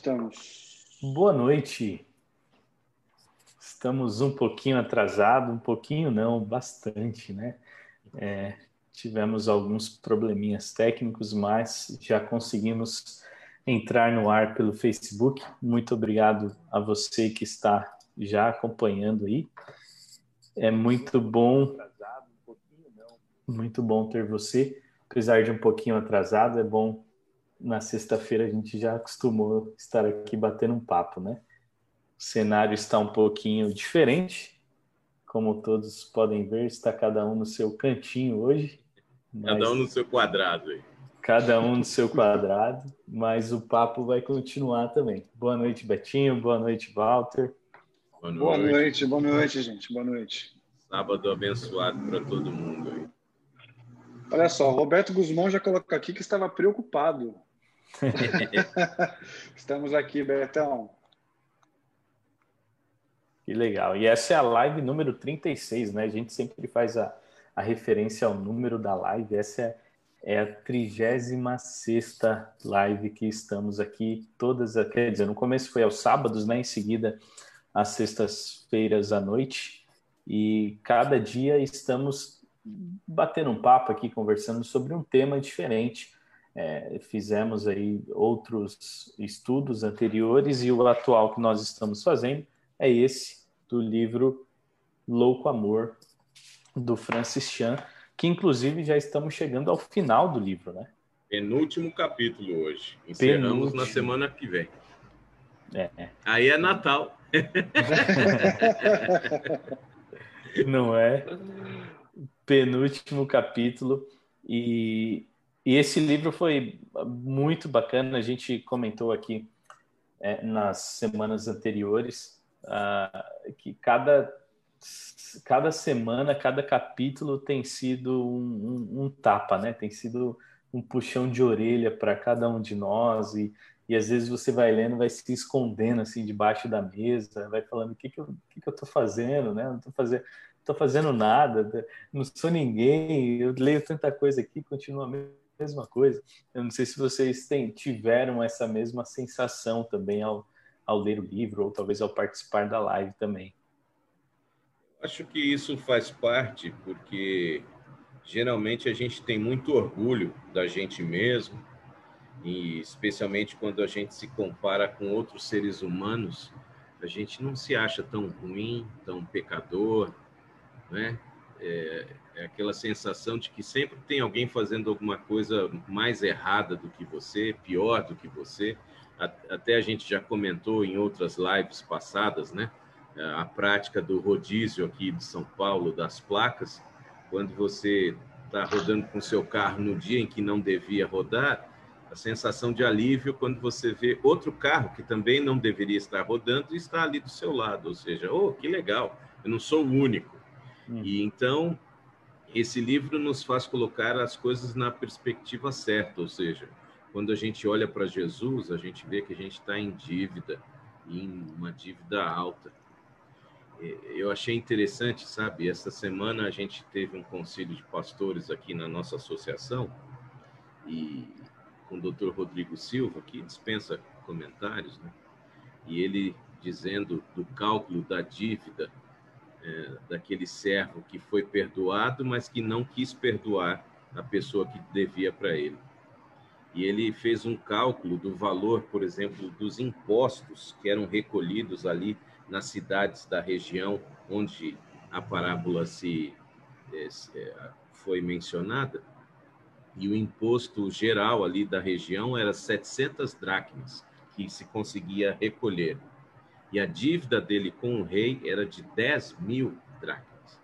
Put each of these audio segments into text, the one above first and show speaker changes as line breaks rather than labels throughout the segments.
estamos?
Boa noite. Estamos um pouquinho atrasado, um pouquinho não, bastante, né? É, tivemos alguns probleminhas técnicos, mas já conseguimos entrar no ar pelo Facebook. Muito obrigado a você que está já acompanhando aí. É muito bom, muito bom ter você, apesar de um pouquinho atrasado. É bom na sexta-feira a gente já acostumou estar aqui batendo um papo, né? O cenário está um pouquinho diferente, como todos podem ver, está cada um no seu cantinho hoje.
Cada um no seu quadrado aí.
Cada um no seu quadrado, mas o papo vai continuar também. Boa noite, Betinho. Boa noite, Walter.
Boa noite, boa noite, boa noite gente. Boa noite.
Sábado abençoado para todo mundo aí.
Olha só, Roberto Guzmão já colocou aqui que estava preocupado. Estamos aqui, Betão.
Que legal. E essa é a live número 36, né? A gente sempre faz a, a referência ao número da live. Essa é, é a 36 live que estamos aqui, todas, quer dizer, no começo foi aos sábados, né? Em seguida, às sextas-feiras à noite. E cada dia estamos batendo um papo aqui, conversando sobre um tema diferente. É, fizemos aí outros estudos anteriores e o atual que nós estamos fazendo é esse do livro Louco Amor, do Francis Chan, que inclusive já estamos chegando ao final do livro, né?
Penúltimo capítulo hoje. Encerramos Penúltimo. na semana que vem.
É.
Aí é Natal.
Não é? Penúltimo capítulo. E, e esse livro foi muito bacana. A gente comentou aqui é, nas semanas anteriores uh, que cada, cada semana, cada capítulo tem sido um, um, um tapa, né? Tem sido um puxão de orelha para cada um de nós e, e às vezes você vai lendo, vai se escondendo assim debaixo da mesa, vai falando o que que eu, que que eu fazendo, né? Não tô fazendo, tô fazendo nada, não sou ninguém, eu leio tanta coisa aqui, continua a mesma coisa. Eu não sei se vocês têm, tiveram essa mesma sensação também ao, ao ler o livro ou talvez ao participar da live também.
Acho que isso faz parte porque geralmente a gente tem muito orgulho da gente mesmo e especialmente quando a gente se compara com outros seres humanos, a gente não se acha tão ruim, tão pecador, né? É, é, aquela sensação de que sempre tem alguém fazendo alguma coisa mais errada do que você, pior do que você até a gente já comentou em outras lives passadas, né? A prática do rodízio aqui de São Paulo das placas, quando você está rodando com seu carro no dia em que não devia rodar, a sensação de alívio quando você vê outro carro que também não deveria estar rodando e está ali do seu lado, ou seja, oh, que legal, eu não sou o único. Hum. E então esse livro nos faz colocar as coisas na perspectiva certa, ou seja, quando a gente olha para Jesus, a gente vê que a gente está em dívida, em uma dívida alta. Eu achei interessante, sabe? Essa semana a gente teve um concílio de pastores aqui na nossa associação e com o Dr. Rodrigo Silva, que dispensa comentários, né? E ele dizendo do cálculo da dívida é, daquele servo que foi perdoado, mas que não quis perdoar a pessoa que devia para ele e ele fez um cálculo do valor, por exemplo, dos impostos que eram recolhidos ali nas cidades da região onde a parábola se é, é, foi mencionada, e o imposto geral ali da região era 700 dracmas que se conseguia recolher. E a dívida dele com o rei era de 10 mil dracmas.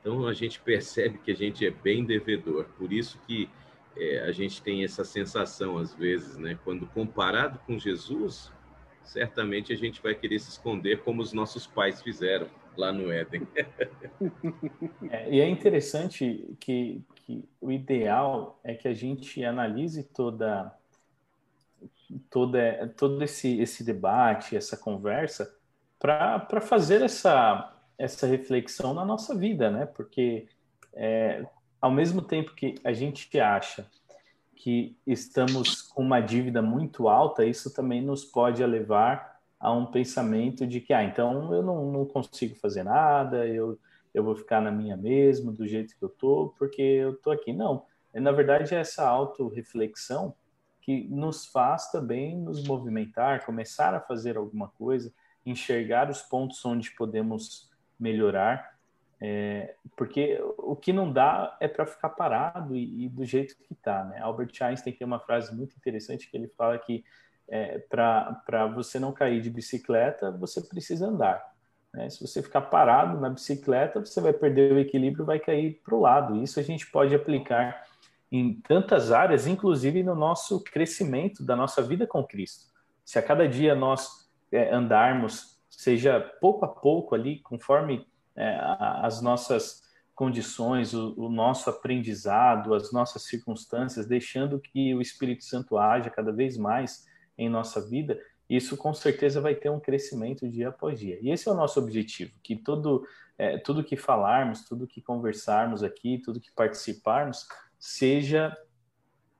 Então a gente percebe que a gente é bem devedor. Por isso que é, a gente tem essa sensação às vezes, né? Quando comparado com Jesus, certamente a gente vai querer se esconder como os nossos pais fizeram lá no Éden.
é, e é interessante que, que o ideal é que a gente analise toda toda todo esse esse debate, essa conversa para fazer essa essa reflexão na nossa vida, né? Porque é, ao mesmo tempo que a gente acha que estamos com uma dívida muito alta, isso também nos pode levar a um pensamento de que, ah, então eu não, não consigo fazer nada, eu, eu vou ficar na minha mesmo, do jeito que eu tô, porque eu tô aqui. Não, na verdade essa auto-reflexão que nos faz também nos movimentar, começar a fazer alguma coisa, enxergar os pontos onde podemos melhorar, é, porque o que não dá é para ficar parado e, e, do jeito que está. Né? Albert Einstein tem uma frase muito interessante que ele fala que é, para você não cair de bicicleta, você precisa andar. Né? Se você ficar parado na bicicleta, você vai perder o equilíbrio, vai cair para o lado. Isso a gente pode aplicar em tantas áreas, inclusive no nosso crescimento da nossa vida com Cristo. Se a cada dia nós é, andarmos, seja pouco a pouco ali, conforme é, as nossas condições, o, o, nosso aprendizado, as nossas circunstâncias, deixando que o Espírito Santo haja cada vez mais em nossa vida, isso com certeza vai ter um crescimento dia após dia. E esse é o nosso objetivo, que todo, é, tudo que falarmos, tudo que conversarmos aqui, tudo que participarmos, seja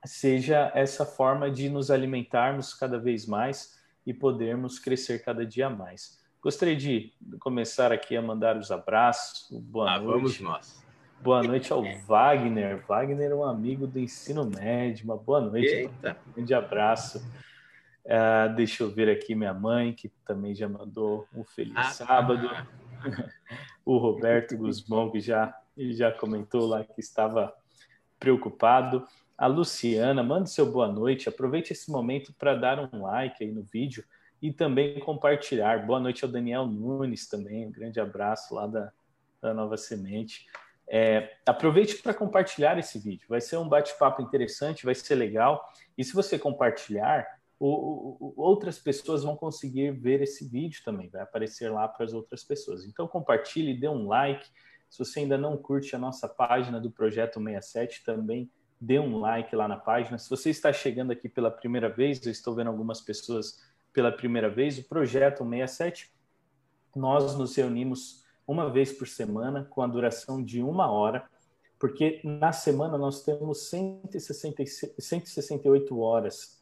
seja essa forma de nos alimentarmos cada vez mais e podermos crescer cada dia mais. Gostaria de começar aqui a mandar os abraços. Boa ah, noite. Vamos nós. Boa noite ao Wagner. Wagner é um amigo do ensino médio. Uma boa noite. Eita. Um grande abraço. Uh, deixa eu ver aqui minha mãe, que também já mandou um feliz ah, sábado. Ah. o Roberto Guzmão, que já, já comentou lá que estava preocupado. A Luciana, mande seu boa noite. Aproveite esse momento para dar um like aí no vídeo e também compartilhar. Boa noite ao Daniel Nunes também. Um grande abraço lá da, da Nova Semente. É, aproveite para compartilhar esse vídeo. Vai ser um bate-papo interessante, vai ser legal. E se você compartilhar, o, o, outras pessoas vão conseguir ver esse vídeo também. Vai aparecer lá para as outras pessoas. Então compartilhe, dê um like se você ainda não curte a nossa página do Projeto 67, também dê um like lá na página. Se você está chegando aqui pela primeira vez, eu estou vendo algumas pessoas pela primeira vez, o Projeto 67, nós nos reunimos uma vez por semana com a duração de uma hora, porque na semana nós temos 168 horas.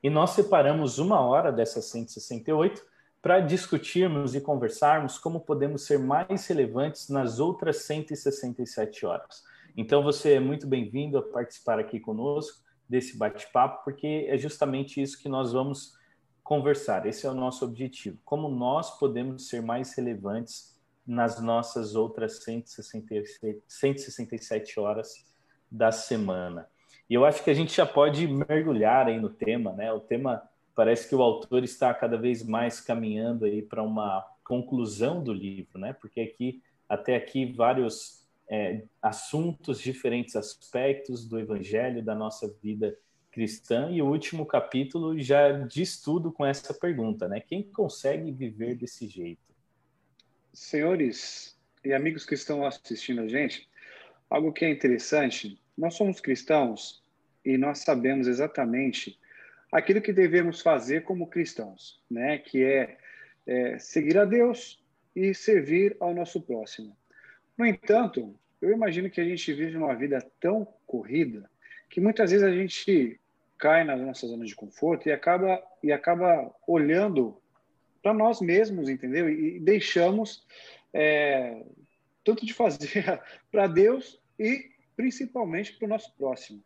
E nós separamos uma hora dessas 168 para discutirmos e conversarmos como podemos ser mais relevantes nas outras 167 horas. Então, você é muito bem-vindo a participar aqui conosco desse bate-papo, porque é justamente isso que nós vamos conversar. Esse é o nosso objetivo. Como nós podemos ser mais relevantes nas nossas outras 167, 167 horas da semana. E eu acho que a gente já pode mergulhar aí no tema, né? O tema parece que o autor está cada vez mais caminhando aí para uma conclusão do livro, né? Porque aqui até aqui vários é, assuntos, diferentes aspectos do Evangelho da nossa vida cristã e o último capítulo já diz tudo com essa pergunta, né? Quem consegue viver desse jeito?
Senhores e amigos que estão assistindo a gente, algo que é interessante, nós somos cristãos e nós sabemos exatamente aquilo que devemos fazer como cristãos, né? Que é, é seguir a Deus e servir ao nosso próximo. No entanto, eu imagino que a gente vive uma vida tão corrida que muitas vezes a gente cai na nossa zona de conforto e acaba e acaba olhando para nós mesmos, entendeu? E deixamos é, tanto de fazer para Deus e principalmente para o nosso próximo.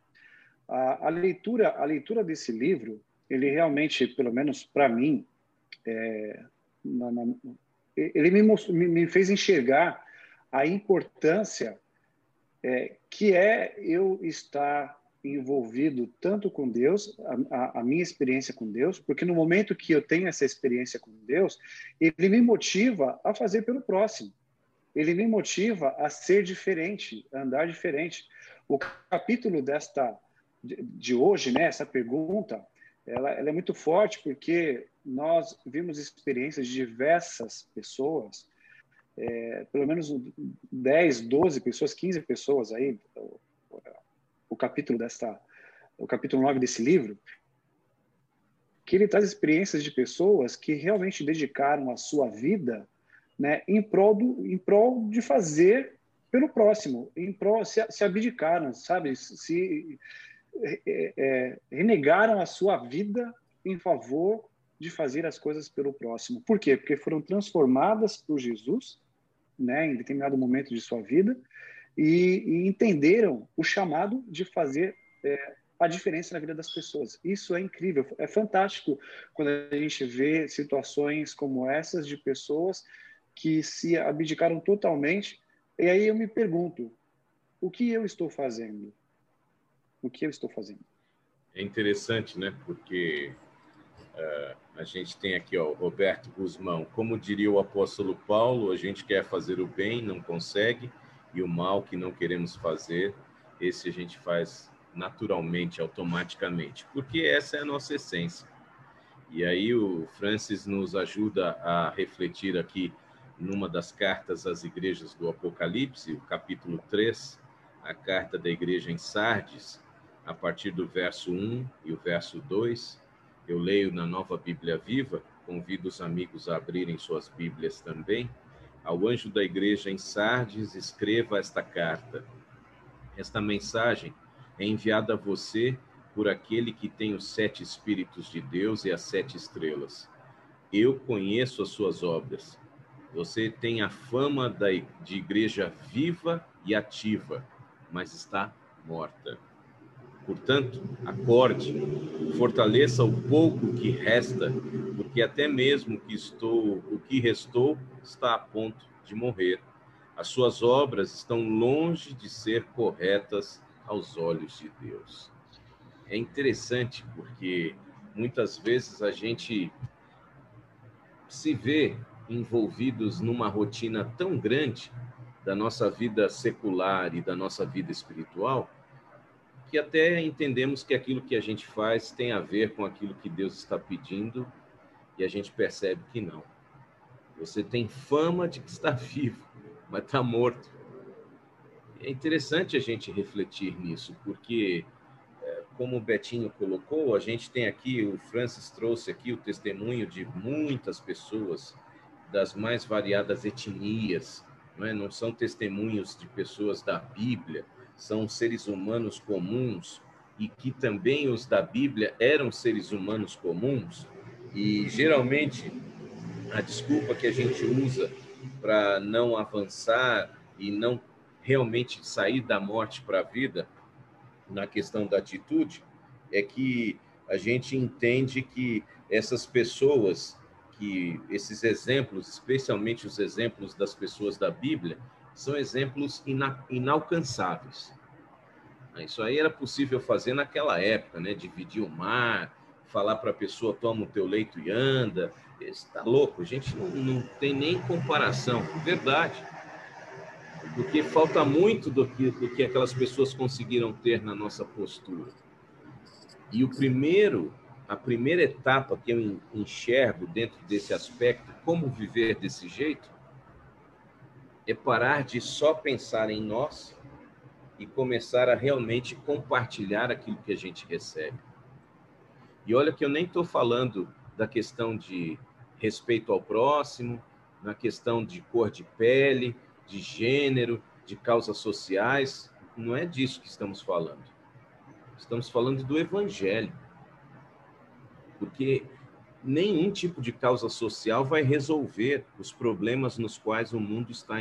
A, a, leitura, a leitura desse livro, ele realmente, pelo menos para mim, é, na, na, ele me, mostrou, me, me, fez enxergar a importância é, que é eu estar envolvido tanto com Deus, a, a, minha experiência com Deus, porque no momento que eu tenho essa experiência com Deus, ele me motiva a fazer pelo próximo. Ele me motiva a ser diferente, a andar diferente. O capítulo desta de hoje, né, essa pergunta, ela, ela é muito forte porque nós vimos experiências de diversas pessoas, é, pelo menos 10, 12 pessoas, 15 pessoas aí, o, o capítulo desta, o capítulo 9 desse livro, que ele traz experiências de pessoas que realmente dedicaram a sua vida né, em, prol do, em prol de fazer pelo próximo, em prol, se, se abdicaram, sabe? Se, é, é, renegaram a sua vida em favor de fazer as coisas pelo próximo. Por quê? Porque foram transformadas por Jesus, né, em determinado momento de sua vida, e, e entenderam o chamado de fazer é, a diferença na vida das pessoas. Isso é incrível, é fantástico quando a gente vê situações como essas de pessoas que se abdicaram totalmente. E aí eu me pergunto, o que eu estou fazendo? O que eu estou fazendo?
É interessante, né? Porque uh, a gente tem aqui, ó, Roberto Guzmão. Como diria o apóstolo Paulo, a gente quer fazer o bem, não consegue, e o mal que não queremos fazer, esse a gente faz naturalmente, automaticamente, porque essa é a nossa essência. E aí o Francis nos ajuda a refletir aqui numa das cartas às igrejas do Apocalipse, o capítulo 3, a carta da igreja em Sardes, a partir do verso 1 e o verso 2. Eu leio na Nova Bíblia Viva, convido os amigos a abrirem suas Bíblias também. Ao anjo da igreja em Sardes, escreva esta carta. Esta mensagem é enviada a você por aquele que tem os sete Espíritos de Deus e as sete estrelas. Eu conheço as suas obras. Você tem a fama de igreja viva e ativa, mas está morta. Portanto, acorde, fortaleça o pouco que resta, porque até mesmo que estou, o que restou está a ponto de morrer. As suas obras estão longe de ser corretas aos olhos de Deus. É interessante porque muitas vezes a gente se vê envolvidos numa rotina tão grande da nossa vida secular e da nossa vida espiritual que até entendemos que aquilo que a gente faz tem a ver com aquilo que Deus está pedindo e a gente percebe que não. Você tem fama de que está vivo, mas está morto. É interessante a gente refletir nisso, porque, é, como o Betinho colocou, a gente tem aqui, o Francis trouxe aqui o testemunho de muitas pessoas das mais variadas etnias, não, é? não são testemunhos de pessoas da Bíblia, são seres humanos comuns e que também os da Bíblia eram seres humanos comuns? E geralmente a desculpa que a gente usa para não avançar e não realmente sair da morte para a vida na questão da atitude é que a gente entende que essas pessoas que esses exemplos, especialmente os exemplos das pessoas da Bíblia, são exemplos ina, inalcançáveis. Isso aí era possível fazer naquela época, né? Dividir o mar, falar para a pessoa toma o teu leito e anda. Está louco, a gente não, não tem nem comparação, verdade. Porque falta muito do que, do que aquelas pessoas conseguiram ter na nossa postura. E o primeiro, a primeira etapa que eu enxergo dentro desse aspecto, como viver desse jeito, é parar de só pensar em nós e começar a realmente compartilhar aquilo que a gente recebe. E olha que eu nem estou falando da questão de respeito ao próximo, na questão de cor de pele, de gênero, de causas sociais. Não é disso que estamos falando. Estamos falando do evangelho. Porque nenhum tipo de causa social vai resolver os problemas nos quais o mundo está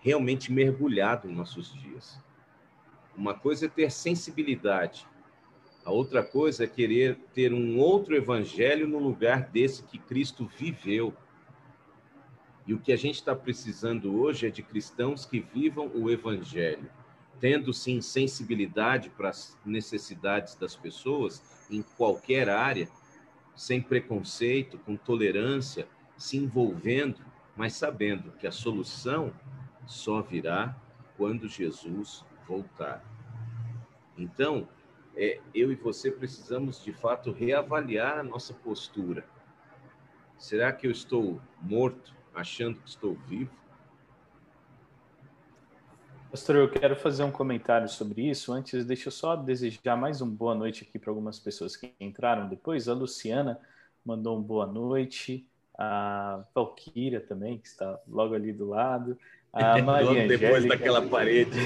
realmente mergulhado em nossos dias. Uma coisa é ter sensibilidade, a outra coisa é querer ter um outro evangelho no lugar desse que Cristo viveu. E o que a gente está precisando hoje é de cristãos que vivam o evangelho, tendo sim sensibilidade para as necessidades das pessoas em qualquer área sem preconceito, com tolerância, se envolvendo, mas sabendo que a solução só virá quando Jesus voltar. Então, é, eu e você precisamos de fato reavaliar a nossa postura. Será que eu estou morto, achando que estou vivo?
Pastor, eu quero fazer um comentário sobre isso. Antes, deixa eu só desejar mais uma boa noite aqui para algumas pessoas que entraram depois. A Luciana mandou uma boa noite. A Valquíria também, que está logo ali do lado. A Maria
Depois daquela parede.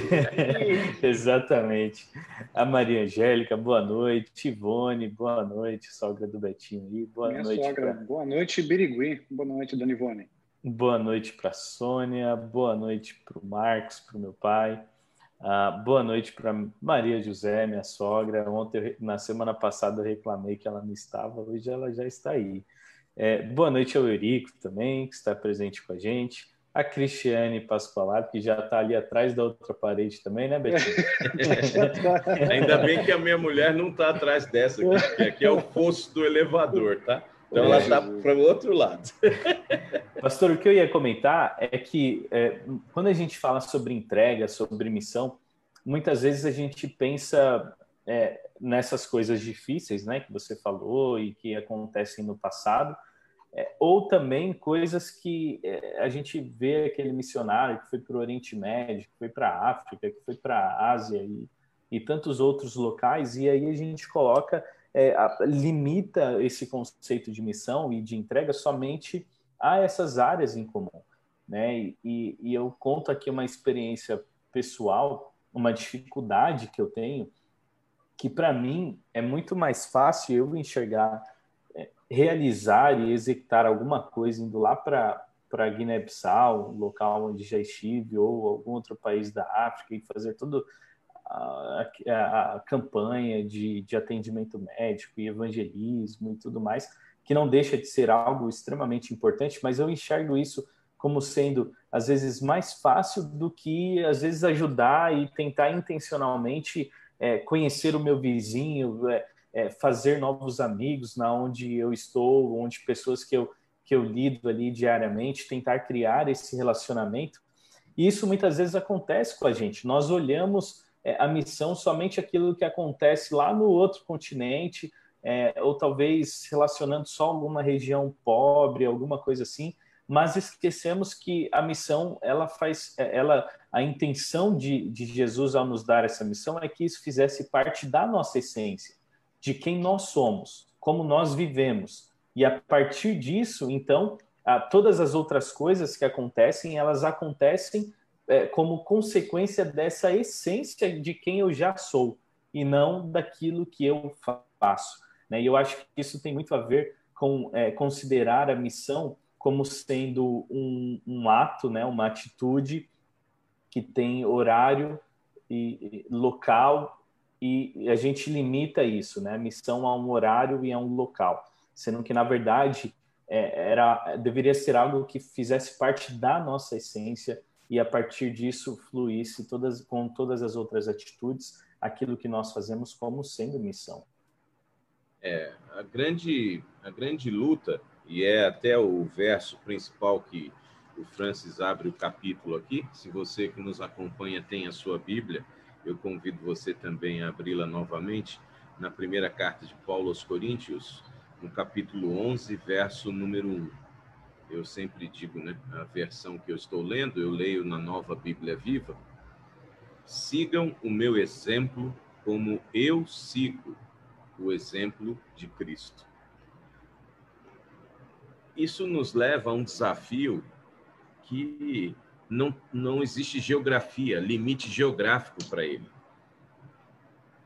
Exatamente. A Maria Angélica, boa noite. Ivone, boa noite. Sogra do Betinho aí, boa
Minha
noite.
Sogra.
Pra...
Boa noite, Birigui. Boa noite, Dona Ivone.
Boa noite para Sônia, boa noite para o Marcos, para o meu pai. Uh, boa noite para Maria José, minha sogra. Ontem, na semana passada, eu reclamei que ela não estava, hoje ela já está aí. É, boa noite ao Eurico também, que está presente com a gente. A Cristiane Pascoalato, que já está ali atrás da outra parede também, né, Betinho?
Ainda bem que a minha mulher não está atrás dessa aqui, porque aqui é o fosso do elevador, tá? Então ela está para o outro lado.
Pastor, o que eu ia comentar é que é, quando a gente fala sobre entrega, sobre missão, muitas vezes a gente pensa é, nessas coisas difíceis, né, que você falou e que acontecem no passado, é, ou também coisas que é, a gente vê aquele missionário que foi para o Oriente Médio, que foi para a África, que foi para a Ásia e, e tantos outros locais, e aí a gente coloca é, limita esse conceito de missão e de entrega somente a essas áreas em comum. Né? E, e eu conto aqui uma experiência pessoal, uma dificuldade que eu tenho, que para mim é muito mais fácil eu enxergar, é, realizar e executar alguma coisa indo lá para para Guiné-Bissau, local onde já estive, ou algum outro país da África, e fazer todo a, a, a campanha de, de atendimento médico e evangelismo e tudo mais, que não deixa de ser algo extremamente importante, mas eu enxergo isso como sendo às vezes mais fácil do que às vezes ajudar e tentar intencionalmente é, conhecer o meu vizinho, é, é, fazer novos amigos na onde eu estou, onde pessoas que eu que eu lido ali diariamente, tentar criar esse relacionamento. E isso muitas vezes acontece com a gente. Nós olhamos a missão somente aquilo que acontece lá no outro continente, é, ou talvez relacionando só alguma região pobre, alguma coisa assim, mas esquecemos que a missão, ela faz, é, ela, a intenção de, de Jesus ao nos dar essa missão é que isso fizesse parte da nossa essência, de quem nós somos, como nós vivemos. E a partir disso, então, todas as outras coisas que acontecem, elas acontecem é, como consequência dessa essência de quem eu já sou e não daquilo que eu faço. Né? E eu acho que isso tem muito a ver com é, considerar a missão como sendo um, um, ato, né? uma atitude que tem horário e, local e a gente limita isso, né? Missão a um horário e a um local, sendo que na verdade é, era deveria ser algo que fizesse parte da nossa essência e a partir disso fluísse todas, com todas as outras atitudes aquilo que nós fazemos como sendo missão.
É, a grande, a grande luta, e é até o verso principal que o Francis abre o capítulo aqui, se você que nos acompanha tem a sua Bíblia, eu convido você também a abri-la novamente, na primeira carta de Paulo aos Coríntios, no capítulo 11, verso número 1 eu sempre digo, né, a versão que eu estou lendo, eu leio na Nova Bíblia Viva. Sigam o meu exemplo como eu sigo o exemplo de Cristo. Isso nos leva a um desafio que não, não existe geografia, limite geográfico para ele.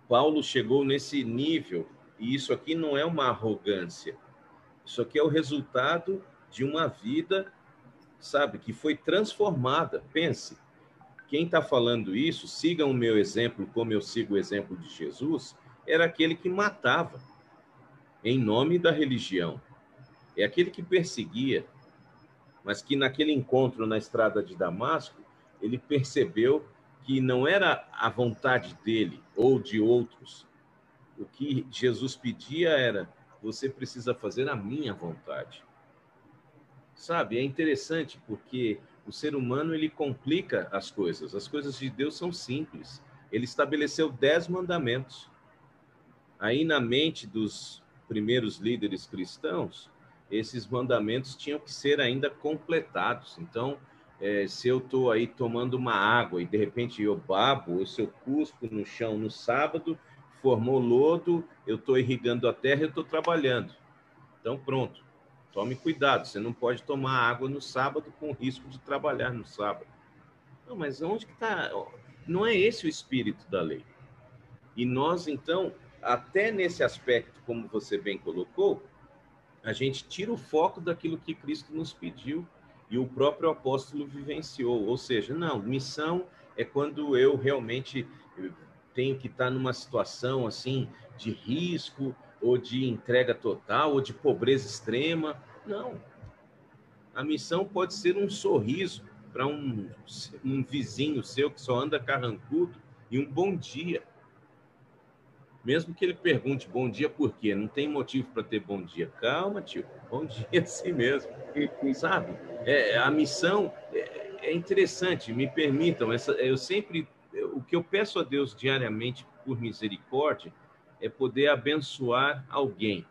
Paulo chegou nesse nível, e isso aqui não é uma arrogância, isso aqui é o resultado de uma vida, sabe, que foi transformada. Pense, quem está falando isso, sigam o meu exemplo como eu sigo o exemplo de Jesus, era aquele que matava em nome da religião. É aquele que perseguia, mas que naquele encontro na estrada de Damasco, ele percebeu que não era a vontade dele ou de outros. O que Jesus pedia era: você precisa fazer a minha vontade. Sabe, é interessante porque o ser humano ele complica as coisas. As coisas de Deus são simples. Ele estabeleceu dez mandamentos. Aí na mente dos primeiros líderes cristãos, esses mandamentos tinham que ser ainda completados. Então, é, se eu estou aí tomando uma água e de repente eu babo, ou se eu cuspo no chão no sábado, formou lodo, eu estou irrigando a terra, eu estou trabalhando. Então, pronto. Tome cuidado, você não pode tomar água no sábado com risco de trabalhar no sábado. Não, mas onde que está? Não é esse o espírito da lei. E nós, então, até nesse aspecto, como você bem colocou, a gente tira o foco daquilo que Cristo nos pediu e o próprio apóstolo vivenciou. Ou seja, não, missão é quando eu realmente tenho que estar numa situação assim de risco ou de entrega total ou de pobreza extrema. Não. A missão pode ser um sorriso para um, um vizinho seu que só anda carrancudo e um bom dia. Mesmo que ele pergunte bom dia por quê? Não tem motivo para ter bom dia. Calma, tio. Bom dia assim mesmo. Sabe? É, a missão é, é interessante. Me permitam. Essa, eu sempre. O que eu peço a Deus diariamente por misericórdia é poder abençoar alguém.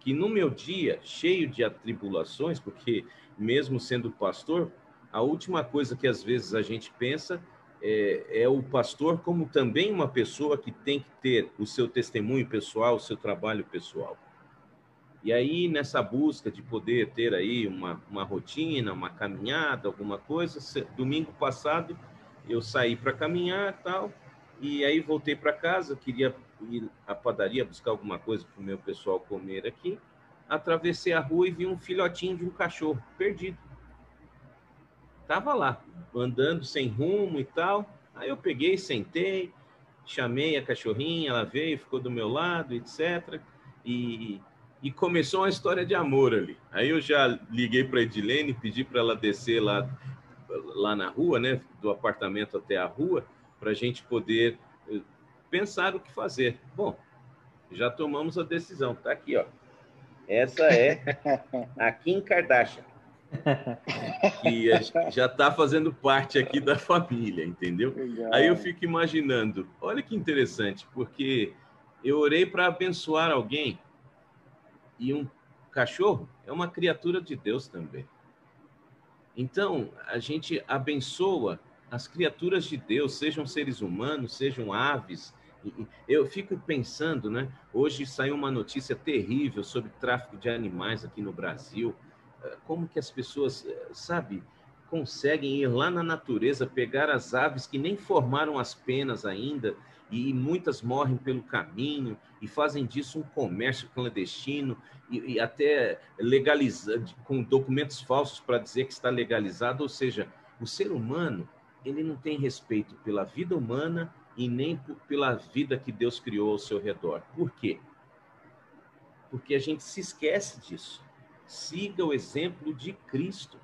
Que no meu dia, cheio de atribulações, porque mesmo sendo pastor, a última coisa que às vezes a gente pensa é, é, o pastor como também uma pessoa que tem que ter o seu testemunho pessoal, o seu trabalho pessoal. E aí, nessa busca de poder ter aí uma, uma rotina, uma caminhada, alguma coisa, domingo passado eu saí para caminhar tal, e aí voltei para casa, queria ir à padaria buscar alguma coisa para o meu pessoal comer aqui. Atravessei a rua e vi um filhotinho de um cachorro perdido tava lá, andando sem rumo e tal. Aí eu peguei, sentei, chamei a cachorrinha, ela veio, ficou do meu lado, etc. E, e começou uma história de amor ali. Aí eu já liguei para Edilene, pedi para ela descer lá, lá na rua, né, do apartamento até a rua, para a gente poder pensar o que fazer. Bom, já tomamos a decisão, tá aqui, ó. Essa é a Kim Kardashian que já está fazendo parte aqui da família, entendeu? Legal. Aí eu fico imaginando, olha que interessante, porque eu orei para abençoar alguém e um cachorro é uma criatura de Deus também. Então, a gente abençoa as criaturas de Deus, sejam seres humanos, sejam aves. Eu fico pensando, né? Hoje saiu uma notícia terrível sobre tráfico de animais aqui no Brasil como que as pessoas, eh, sabe, conseguem ir lá na natureza, pegar as aves que nem formaram as penas ainda, e muitas morrem pelo caminho, e fazem disso um comércio clandestino, e, e até legalizar, com documentos falsos para dizer que está legalizado, ou seja, o ser humano, ele não tem respeito pela vida humana e nem pela vida que Deus criou ao seu redor. Por quê? Porque a gente se esquece disso siga o exemplo de Cristo.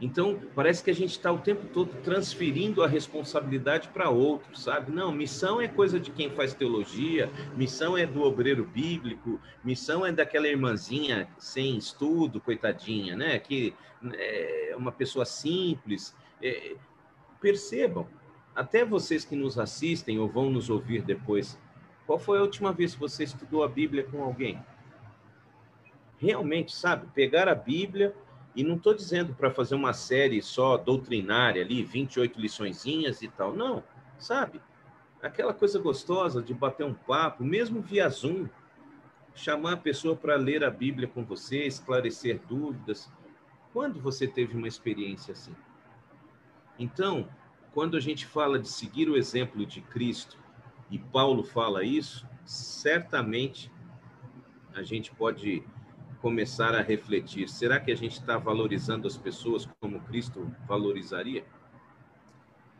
Então, parece que a gente está o tempo todo transferindo a responsabilidade para outros, sabe? Não, missão é coisa de quem faz teologia, missão é do obreiro bíblico, missão é daquela irmãzinha sem estudo, coitadinha, né? Que é uma pessoa simples. É, percebam, até vocês que nos assistem ou vão nos ouvir depois, qual foi a última vez que você estudou a Bíblia com alguém? realmente, sabe, pegar a Bíblia, e não estou dizendo para fazer uma série só doutrinária ali, 28 liçõezinhas e tal, não, sabe? Aquela coisa gostosa de bater um papo, mesmo via Zoom, chamar a pessoa para ler a Bíblia com você, esclarecer dúvidas. Quando você teve uma experiência assim? Então, quando a gente fala de seguir o exemplo de Cristo, e Paulo fala isso, certamente a gente pode começar a refletir: será que a gente está valorizando as pessoas como Cristo valorizaria?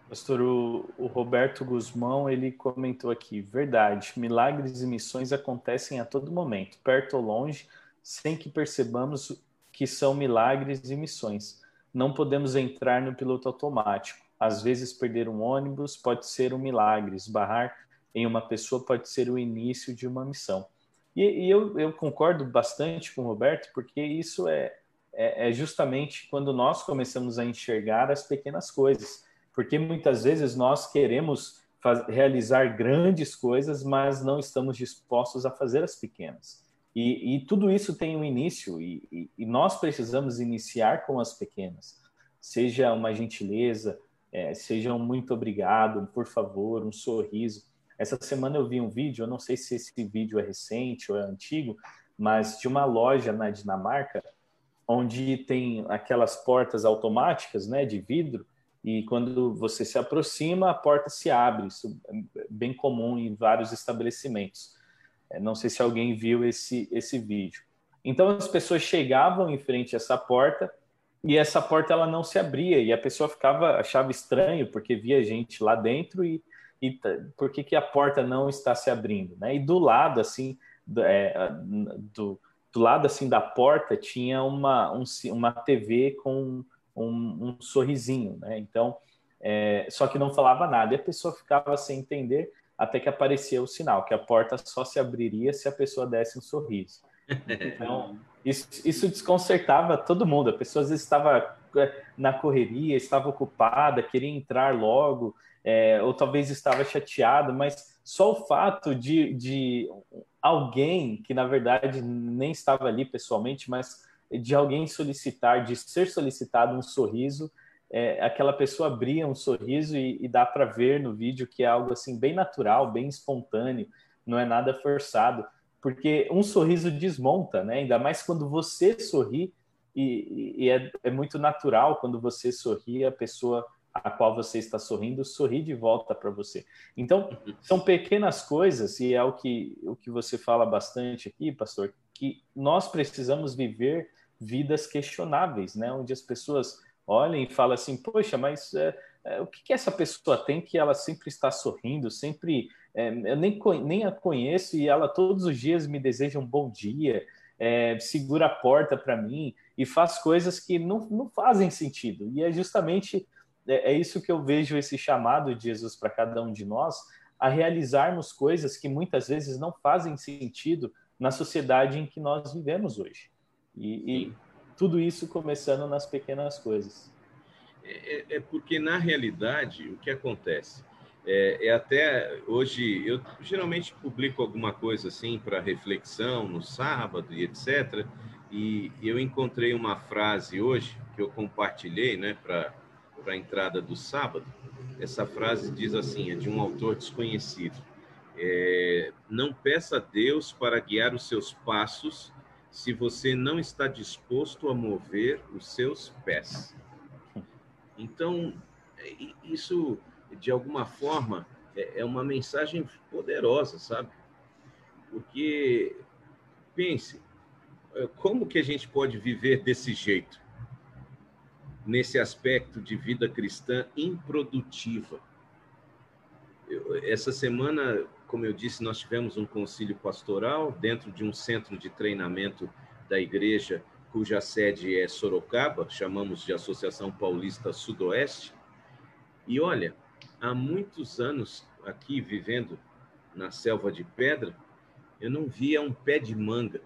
Pastor, o, o, Roberto Guzmão, ele comentou aqui, verdade, milagres e missões acontecem a todo momento, perto ou longe, sem que percebamos que são milagres e missões. Não podemos entrar no piloto automático. Às vezes, perder um ônibus pode ser um milagre, esbarrar em uma pessoa pode ser o início de uma missão. E, e eu, eu, concordo bastante com o Roberto, porque isso é, é, é justamente quando nós começamos a enxergar as pequenas coisas. Porque muitas vezes nós queremos faz, realizar grandes coisas, mas não estamos dispostos a fazer as pequenas. E, e tudo isso tem um início, e, e, nós precisamos iniciar com as pequenas. Seja uma gentileza, é, seja um muito obrigado, por favor, um sorriso. Essa semana eu vi um vídeo, eu não sei se esse vídeo é recente ou é antigo, mas de uma loja na Dinamarca onde tem aquelas portas automáticas, né, de vidro, e quando você se aproxima, a porta se abre. Isso é bem comum em vários estabelecimentos. É, não sei se alguém viu esse, esse vídeo. Então as pessoas chegavam em frente a essa porta e essa porta ela não se abria e a pessoa ficava achava estranho porque via gente lá dentro e, e por que, que a porta não está se abrindo, né? E do lado assim do, é, do, do lado assim da porta tinha uma um, uma TV com um, um sorrisinho, né? Então é, só que não falava nada e a pessoa ficava sem entender até que aparecia o sinal que a porta só se abriria se a pessoa desse um sorriso. Então, isso, isso desconcertava todo mundo. A pessoa às vezes estava é, na correria, estava ocupada, queria entrar logo, é, ou talvez estava chateada, mas só o fato de, de alguém que na verdade nem estava ali pessoalmente, mas de alguém solicitar, de ser solicitado um sorriso, é, aquela pessoa abria um sorriso e, e dá para ver no vídeo que é algo assim bem natural, bem espontâneo, não é nada forçado porque um sorriso desmonta, né? Ainda mais quando você sorri, e, e é, é, muito natural quando você sorri, a pessoa a qual você está sorrindo sorri de volta para você. Então, são pequenas coisas, e é o que, o que você fala bastante aqui, pastor, que nós precisamos viver vidas questionáveis, né? Onde as pessoas olhem e falam assim, poxa, mas é, é, o que, que essa pessoa tem que ela sempre está sorrindo, sempre é, eu nem, nem a conheço e ela todos os dias me deseja um bom dia, é, segura a porta para mim e faz coisas que não, não fazem sentido. E é justamente é, é isso que eu vejo esse chamado de Jesus para cada um de nós, a realizarmos coisas que muitas vezes não fazem sentido na sociedade em que nós vivemos hoje. E, e tudo isso começando nas pequenas coisas.
É, é, é porque, na realidade, o que acontece? É, é, até hoje eu geralmente publico alguma coisa assim para reflexão no sábado e etc. E eu encontrei uma frase hoje que eu compartilhei, né, para a entrada do sábado. Essa frase diz assim, é de um autor desconhecido. É, não peça a Deus para guiar os seus passos se você não está disposto a mover os seus pés. Então, é, isso de alguma forma, é, é uma mensagem poderosa, sabe? Porque, pense, é, como que a gente pode viver desse jeito? Nesse aspecto de vida cristã improdutiva. Eu, essa semana, como eu disse, nós tivemos um concílio pastoral dentro de um centro de treinamento da igreja, cuja sede é Sorocaba, chamamos de Associação Paulista Sudoeste. E olha, há muitos anos aqui vivendo na selva de pedra, eu não via um pé de manga.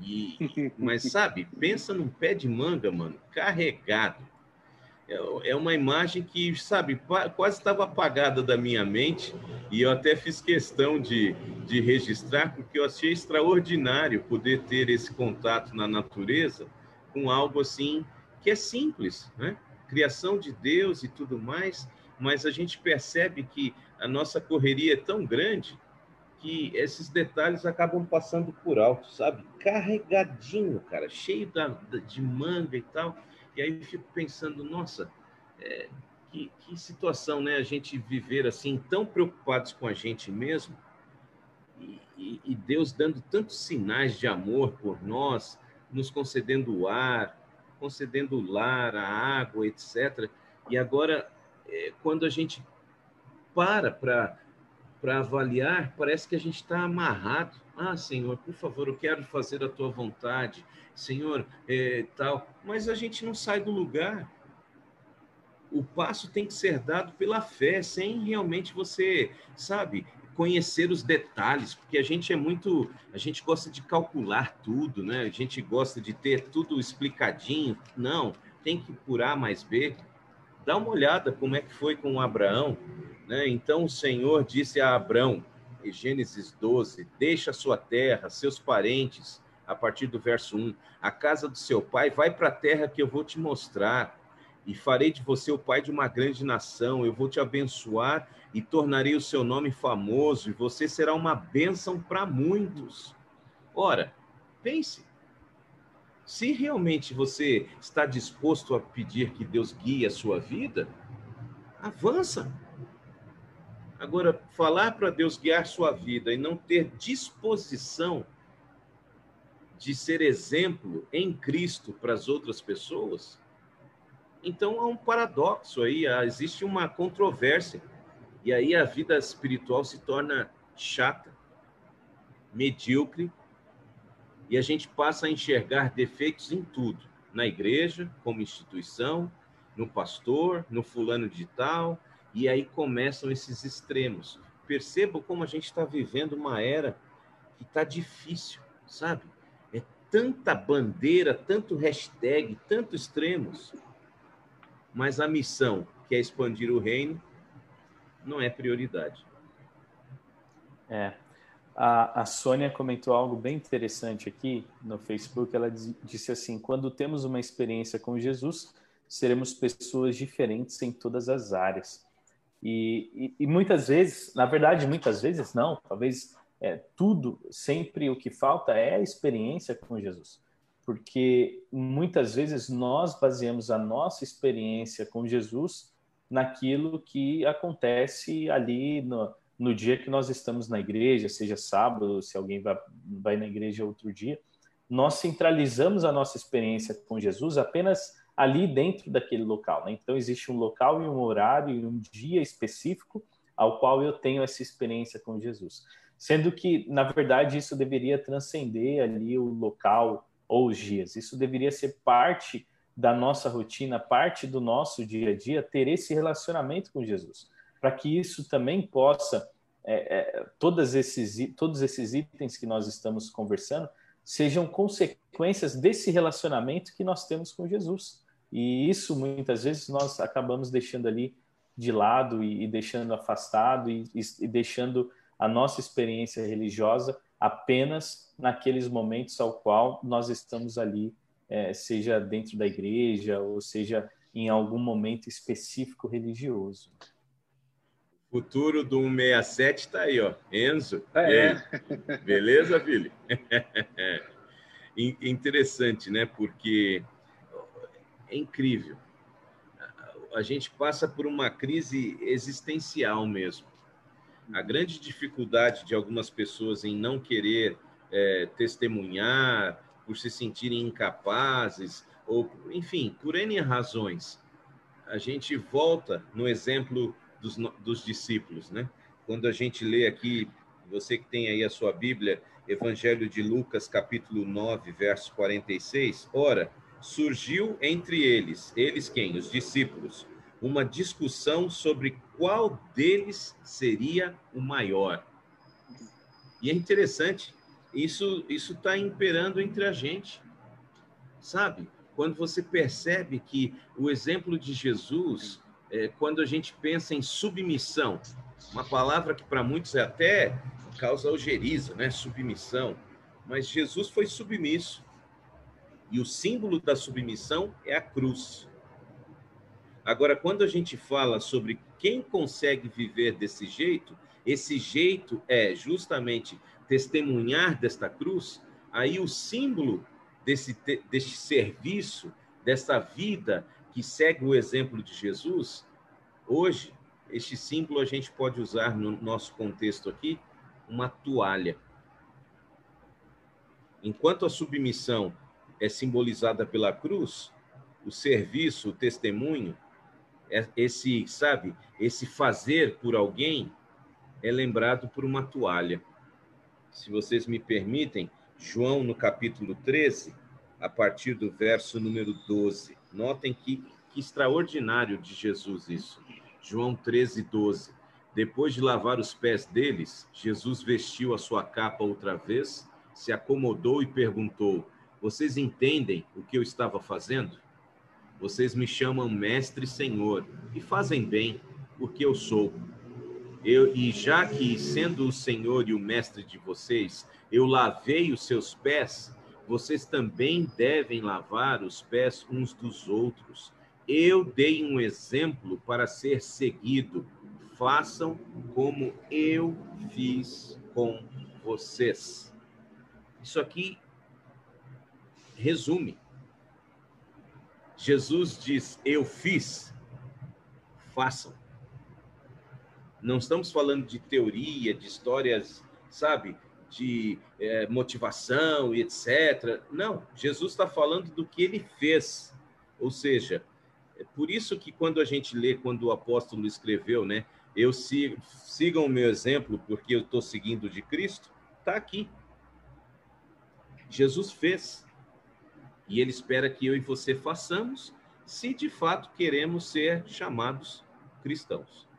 E, mas sabe, pensa num pé de manga, mano, carregado. É, é uma imagem que, sabe, quase estava apagada da minha mente e eu até fiz questão de, de registrar porque eu achei extraordinário poder ter esse contato na natureza com algo assim que é simples, né? Criação de Deus e tudo mais, mas a gente percebe que a nossa correria é tão grande que esses detalhes acabam passando por alto, sabe? Carregadinho, cara, cheio da, de manga e tal. E aí eu fico pensando, nossa, é, que, que situação, né? A gente viver assim, tão preocupados com a gente mesmo, e, e, e Deus dando tantos sinais de amor por nós, nos concedendo o ar, concedendo o lar, a água, etc. E agora é, quando a gente para para avaliar, parece que a gente está amarrado. Ah, Senhor, por favor, eu quero fazer a tua vontade. Senhor, é, tal. Mas a gente não sai do lugar. O passo tem que ser dado pela fé, sem realmente você, sabe, conhecer os detalhes, porque a gente é muito, a gente gosta de calcular tudo, né? A gente gosta de ter tudo explicadinho. Não, tem que por A mais B. Dá uma olhada como é que foi com Abraão. Né? Então o Senhor disse a Abraão, em Gênesis 12: Deixa sua terra, seus parentes, a partir do verso 1, a casa do seu pai, vai para a terra que eu vou te mostrar, e farei de você o pai de uma grande nação, eu vou te abençoar e tornarei o seu nome famoso, e você será uma bênção para muitos. Ora, pense, Se realmente você está disposto a pedir que Deus guie a sua vida, avança. Agora, falar para Deus guiar sua vida e não ter disposição de ser exemplo em Cristo para as outras pessoas, então há um paradoxo aí, existe uma controvérsia. E aí a vida espiritual se torna chata, medíocre, e a gente passa a enxergar defeitos em tudo, na igreja, como instituição, no pastor, no fulano de tal, e aí começam esses extremos. Percebam como a gente está vivendo uma era que está difícil, sabe? É tanta bandeira, tanto hashtag, tanto extremos, mas a missão, que é expandir o reino, não é prioridade.
É. A, a Sônia comentou algo bem interessante aqui no Facebook. Ela disse assim: quando temos uma experiência com Jesus, seremos pessoas diferentes em todas as áreas. E, e, e muitas vezes, na verdade, muitas vezes não, talvez é, tudo, sempre o que falta é a experiência com Jesus porque muitas vezes nós baseamos a nossa experiência com Jesus naquilo que acontece ali no, no dia que nós estamos na igreja, seja sábado, se alguém vai, vai na igreja outro dia. Nós centralizamos a nossa experiência com Jesus apenas ali dentro daquele local. Né? Então, existe um local e um horário e um dia específico ao qual eu tenho essa experiência com Jesus. Sendo que, na verdade, isso deveria transcender ali o local, ou os dias. Isso deveria ser parte da nossa rotina, parte do nosso dia a dia, ter esse relacionamento com Jesus, para que isso também possa, é, é, todos, esses, todos esses itens que nós estamos conversando, sejam consequências desse relacionamento que nós temos com Jesus. E isso muitas vezes nós acabamos deixando ali de lado e, e deixando afastado e, e, e deixando a nossa experiência religiosa apenas naqueles momentos ao qual nós estamos ali, é, seja dentro da igreja ou seja em algum momento específico religioso.
Futuro do 167 está aí, ó. Enzo. Ah, é. Beleza, Vili? Interessante, né? Porque é incrível. A gente passa por uma crise existencial mesmo a grande dificuldade de algumas pessoas em não querer é, testemunhar, por se sentirem incapazes, ou, enfim, por N razões. A gente volta no exemplo dos, dos discípulos, né? Quando a gente lê aqui, você que tem aí a sua Bíblia, Evangelho de Lucas, capítulo 9, verso 46, ora, surgiu entre eles, eles quem? Os discípulos, uma discussão sobre qual deles seria o maior. E é interessante, isso isso está imperando entre a gente, sabe? Quando você percebe que o exemplo de Jesus, é, quando a gente pensa em submissão, uma palavra que para muitos é até causa algeriza, né? Submissão. Mas Jesus foi submisso. E o símbolo da submissão é a cruz. Agora, quando a gente fala sobre quem consegue viver desse jeito, esse jeito é justamente testemunhar desta cruz, aí o símbolo desse, desse serviço, dessa vida que segue o exemplo de Jesus, hoje, este símbolo a gente pode usar no nosso contexto aqui, uma toalha. Enquanto a submissão é simbolizada pela cruz, o serviço, o testemunho, é, esse, sabe, esse fazer por alguém é lembrado por uma toalha. Se vocês me permitem, João no capítulo 13, a partir do verso número 12. Notem que, que extraordinário de Jesus isso. João 13, 12. Depois de lavar os pés deles, Jesus vestiu a sua capa outra vez, se acomodou e perguntou: Vocês entendem o que eu estava fazendo? Vocês me chamam mestre e senhor, e fazem bem, porque eu sou. Eu, e já que, sendo o senhor e o mestre de vocês, eu lavei os seus pés, vocês também devem lavar os pés uns dos outros. Eu dei um exemplo para ser seguido. Façam como eu fiz com vocês. Isso aqui resume. Jesus diz: Eu fiz, façam. Não estamos falando de teoria, de histórias, sabe, de é, motivação e etc. Não, Jesus está falando do que ele fez. Ou seja, é por isso que quando a gente lê, quando o apóstolo escreveu, né? Eu sigo, sigam o meu exemplo porque eu estou seguindo de Cristo, está aqui. Jesus fez. E ele espera que eu e você façamos, se de fato queremos ser chamados cristãos.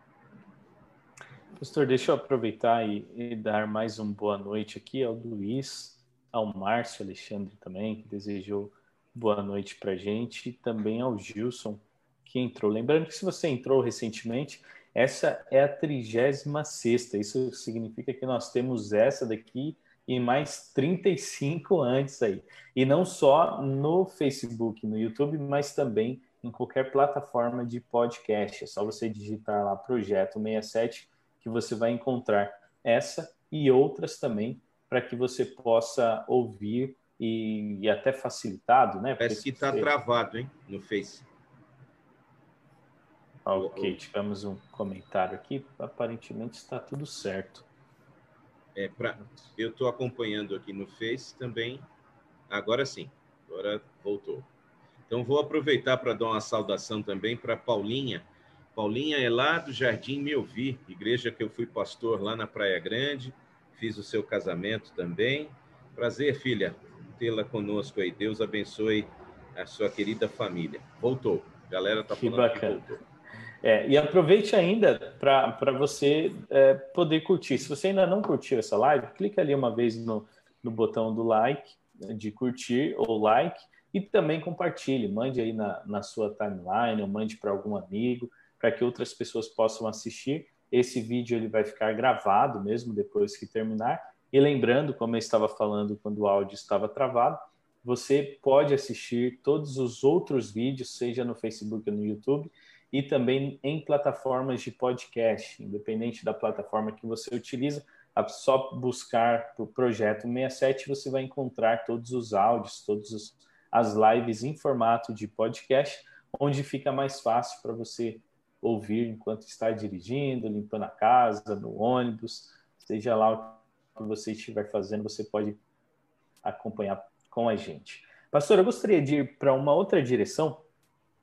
Pastor, deixa eu aproveitar e, e, dar mais uma boa noite aqui ao Luiz, ao Márcio Alexandre também, que desejou boa noite para gente, e também ao Gilson, que entrou. Lembrando que se você entrou recentemente, essa é a 36 Isso significa que nós temos essa daqui e mais 35 antes aí. E não só no Facebook, no YouTube, mas também em qualquer plataforma de podcast. É só você digitar lá Projeto 67 que você vai encontrar essa e outras também para que você possa ouvir e, e até facilitado, né?
Parece que está travado, hein, no Face.
Ok, tivemos um comentário aqui. Aparentemente está tudo certo.
É, pra, eu estou acompanhando aqui no Face também. Agora sim, agora voltou. Então vou aproveitar para dar uma saudação também para Paulinha. Paulinha é lá do Jardim Melvi, igreja que eu fui pastor lá na Praia Grande. Fiz o seu casamento também. Prazer, filha, tê-la conosco aí. Deus abençoe a sua querida família. Voltou. A galera está falando que, que voltou.
É, e aproveite ainda para você é, poder curtir. Se você ainda não curtiu essa live, clique ali uma vez no, no botão do like, de curtir ou like, e também compartilhe. Mande aí na, na sua timeline, ou mande para algum amigo, para que outras pessoas possam assistir. Esse vídeo ele vai ficar gravado mesmo depois que terminar. E lembrando, como eu estava falando quando o áudio estava travado, você pode assistir todos os outros vídeos, seja no Facebook ou no YouTube, e também em plataformas de podcast, independente da plataforma que você utiliza, é só buscar por Projeto 67 você vai encontrar todos os áudios, todas as lives em formato de podcast, onde fica mais fácil para você ouvir enquanto está dirigindo, limpando a casa, no ônibus, seja lá o que você estiver fazendo, você pode acompanhar com a gente. Pastor, eu gostaria de ir para uma outra direção,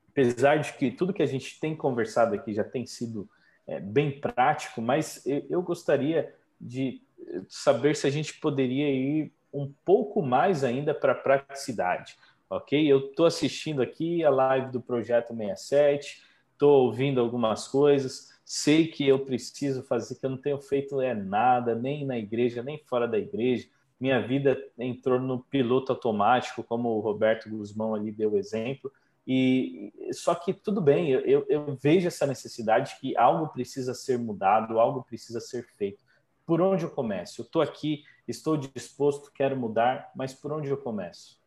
apesar de que tudo que a gente tem conversado aqui já tem sido é, bem prático, mas eu gostaria de saber se a gente poderia ir um pouco mais ainda para a praticidade, ok? Eu estou assistindo aqui a live do Projeto 67, estou ouvindo algumas coisas, sei que eu preciso fazer, que eu não tenho feito é nada, nem na igreja, nem fora da igreja, minha vida entrou no piloto automático, como o Roberto Guzmão ali deu exemplo, e só que tudo bem, eu, eu vejo essa necessidade que algo precisa ser mudado, algo precisa ser feito. Por onde eu começo? Eu estou aqui, estou disposto, quero mudar, mas por onde eu começo?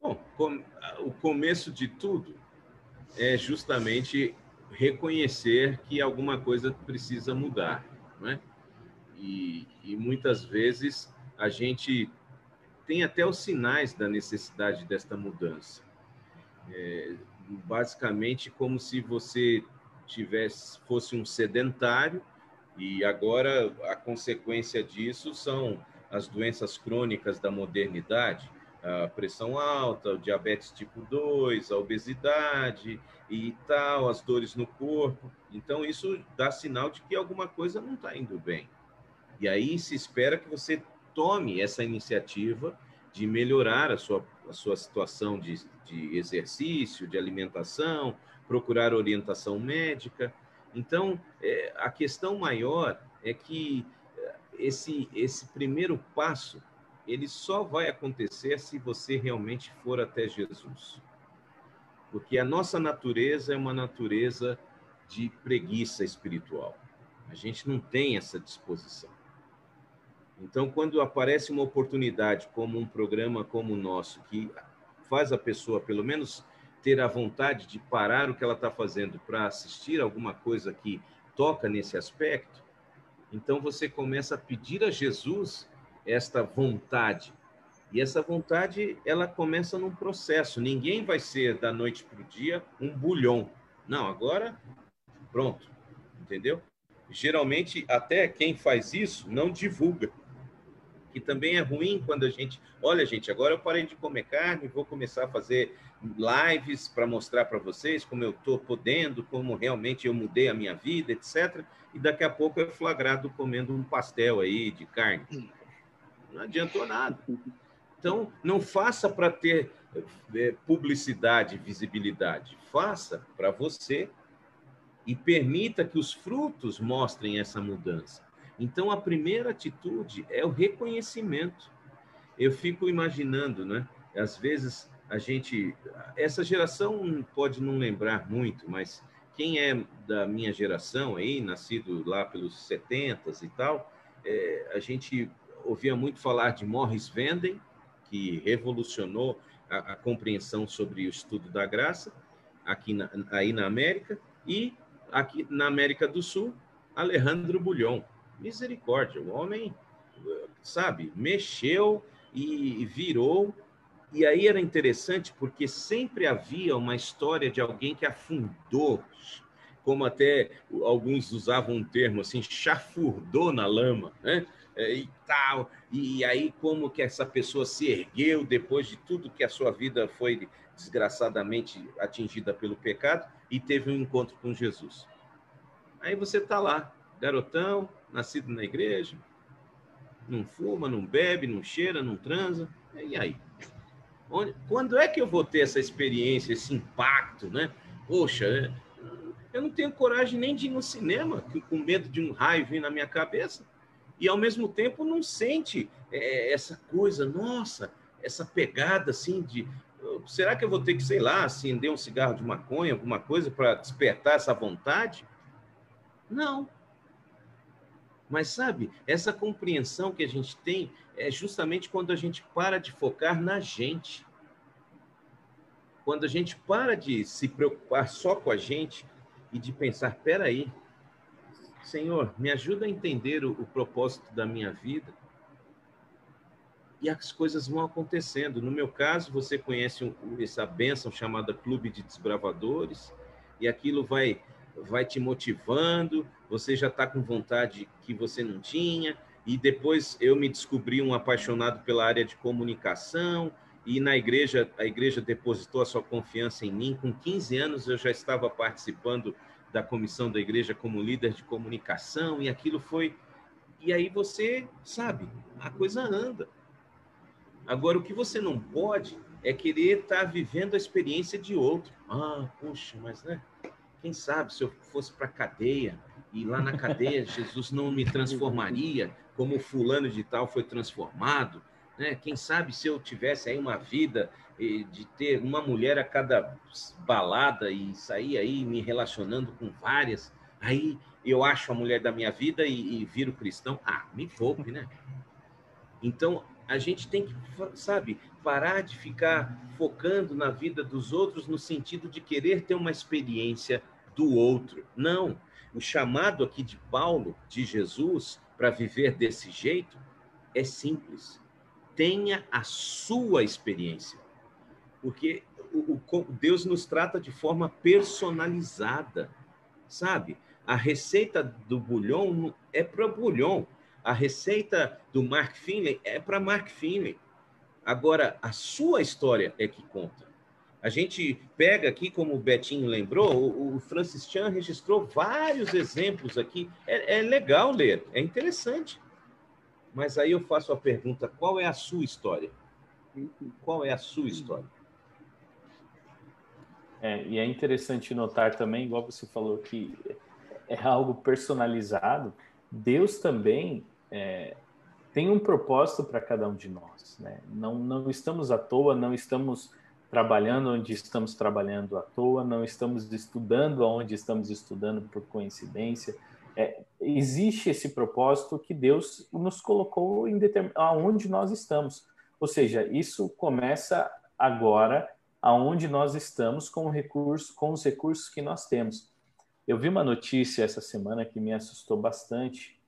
Bom, o começo de tudo é justamente reconhecer que alguma coisa precisa mudar, não é? E, e muitas vezes a gente tem até os sinais da necessidade desta mudança é, basicamente como se você tivesse fosse um sedentário e agora a consequência disso são as doenças crônicas da modernidade, a pressão alta, o diabetes tipo 2, a obesidade e tal, as dores no corpo. Então isso dá sinal de que alguma coisa não está indo bem. E aí se espera que você tome essa iniciativa de melhorar a sua, a sua situação de, de exercício, de alimentação, procurar orientação médica. Então, é, a questão maior é que é, esse, esse primeiro passo ele só vai acontecer se você realmente for até Jesus. Porque a nossa natureza é uma natureza de preguiça espiritual. A gente não tem essa disposição. Então, quando aparece uma oportunidade, como um programa como o nosso, que faz a pessoa, pelo menos, ter a vontade de parar o que ela está fazendo para assistir alguma coisa que toca nesse aspecto, então você começa a pedir a Jesus esta vontade. E essa vontade, ela começa num processo. Ninguém vai ser da noite para o dia um bulhão. Não, agora, pronto. Entendeu? Geralmente, até quem faz isso não divulga. Que também é ruim quando a gente. Olha, gente, agora eu parei de comer carne, vou começar a fazer lives para mostrar para vocês como eu estou podendo, como realmente eu mudei a minha vida, etc. E daqui a pouco é flagrado comendo um pastel aí de carne. Não adiantou nada. Então, não faça para ter é, publicidade, visibilidade. Faça para você e permita que os frutos mostrem essa mudança. Então, a primeira atitude é o reconhecimento. Eu fico imaginando, né? Às vezes a gente, essa geração pode não lembrar muito, mas quem é da minha geração aí, nascido lá pelos 70 e tal, é, a gente ouvia muito falar de Morris Venden, que revolucionou a, a, compreensão sobre o estudo da graça aqui na, aí na América e aqui na América do Sul, Alejandro Bulhon. Misericórdia, o homem, sabe, mexeu e virou. E aí era interessante porque sempre havia uma história de alguém que afundou, como até alguns usavam um termo assim, chafurdou na lama, né? E tal. E aí, como que essa pessoa se ergueu depois de tudo que a sua vida foi desgraçadamente atingida pelo pecado e teve um encontro com Jesus. Aí você está lá, garotão, nascido na igreja, não fuma, não bebe, não cheira, não transa. E aí? Onde, quando é que eu vou ter essa experiência, esse impacto, né? Poxa, eu não tenho coragem nem de ir no cinema, com medo de um raio vir na minha cabeça e ao mesmo tempo não sente é, essa coisa, nossa, essa pegada assim de será que eu vou ter que, sei lá, acender um cigarro de maconha, alguma coisa para despertar essa vontade? Não. Mas sabe, essa compreensão que a gente tem é justamente quando a gente para de focar na gente. Quando a gente para de se preocupar só com a gente e de pensar, peraí, Senhor, me ajuda a entender o, o propósito da minha vida. E as coisas vão acontecendo. No meu caso, você conhece um, essa bênção chamada Clube de Desbravadores, e aquilo vai, vai te motivando, você já está com vontade que você não tinha, e depois eu me descobri um apaixonado pela área de comunicação, e na igreja, a igreja depositou a sua confiança em mim. Com 15 anos eu já estava participando da comissão da igreja como líder de comunicação, e aquilo foi. E aí você, sabe, a coisa anda. Agora, o que você não pode é querer estar tá vivendo a experiência de outro. Ah, puxa, mas né? Quem sabe se eu fosse para a cadeia e lá na cadeia Jesus não me transformaria como fulano de tal foi transformado, né? Quem sabe se eu tivesse aí uma vida de ter uma mulher a cada balada e sair aí me relacionando com várias, aí eu acho a mulher da minha vida e, e viro cristão. Ah, me poupe, né? Então, a gente tem que, sabe, parar de ficar focando na vida dos outros no sentido de querer ter uma experiência do outro. Não. O chamado aqui de Paulo, de Jesus, para viver desse jeito, é simples. Tenha a sua experiência porque o, o, Deus nos trata de forma personalizada, sabe? A receita do bulhão é para bulhão, a receita do Mark Finley é para Mark Finley. Agora, a sua história é que conta. A gente pega aqui, como o Betinho lembrou, o, o Francis Chan registrou vários exemplos aqui. É, é legal ler, é interessante. Mas aí eu faço a pergunta: qual é a sua história? Qual é a sua história?
É, e é interessante notar também, igual você falou, que é algo personalizado. Deus também é, tem um propósito para cada um de nós. Né? Não, não estamos à toa, não estamos trabalhando onde estamos trabalhando à toa, não estamos estudando onde estamos estudando por coincidência. É, existe esse propósito que Deus nos colocou em determin... aonde nós estamos. Ou seja, isso começa agora aonde nós estamos com, o recurso, com os recursos que nós temos. Eu vi uma notícia essa semana que me assustou bastante,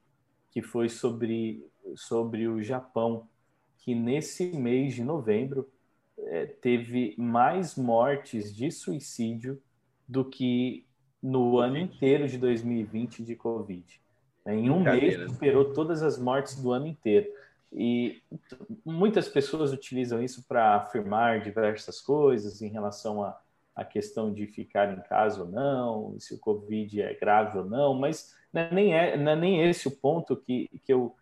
que foi sobre, sobre o Japão, que nesse mês de novembro é, teve mais mortes de suicídio do que no ano inteiro de 2020 de Covid. Em um mês né? superou todas as mortes do ano inteiro. E muitas pessoas utilizam isso para afirmar diversas coisas em relação à, à questão de ficar em casa ou não, se o Covid é grave ou não, mas não é nem, é, é nem esse o ponto que, que, eu,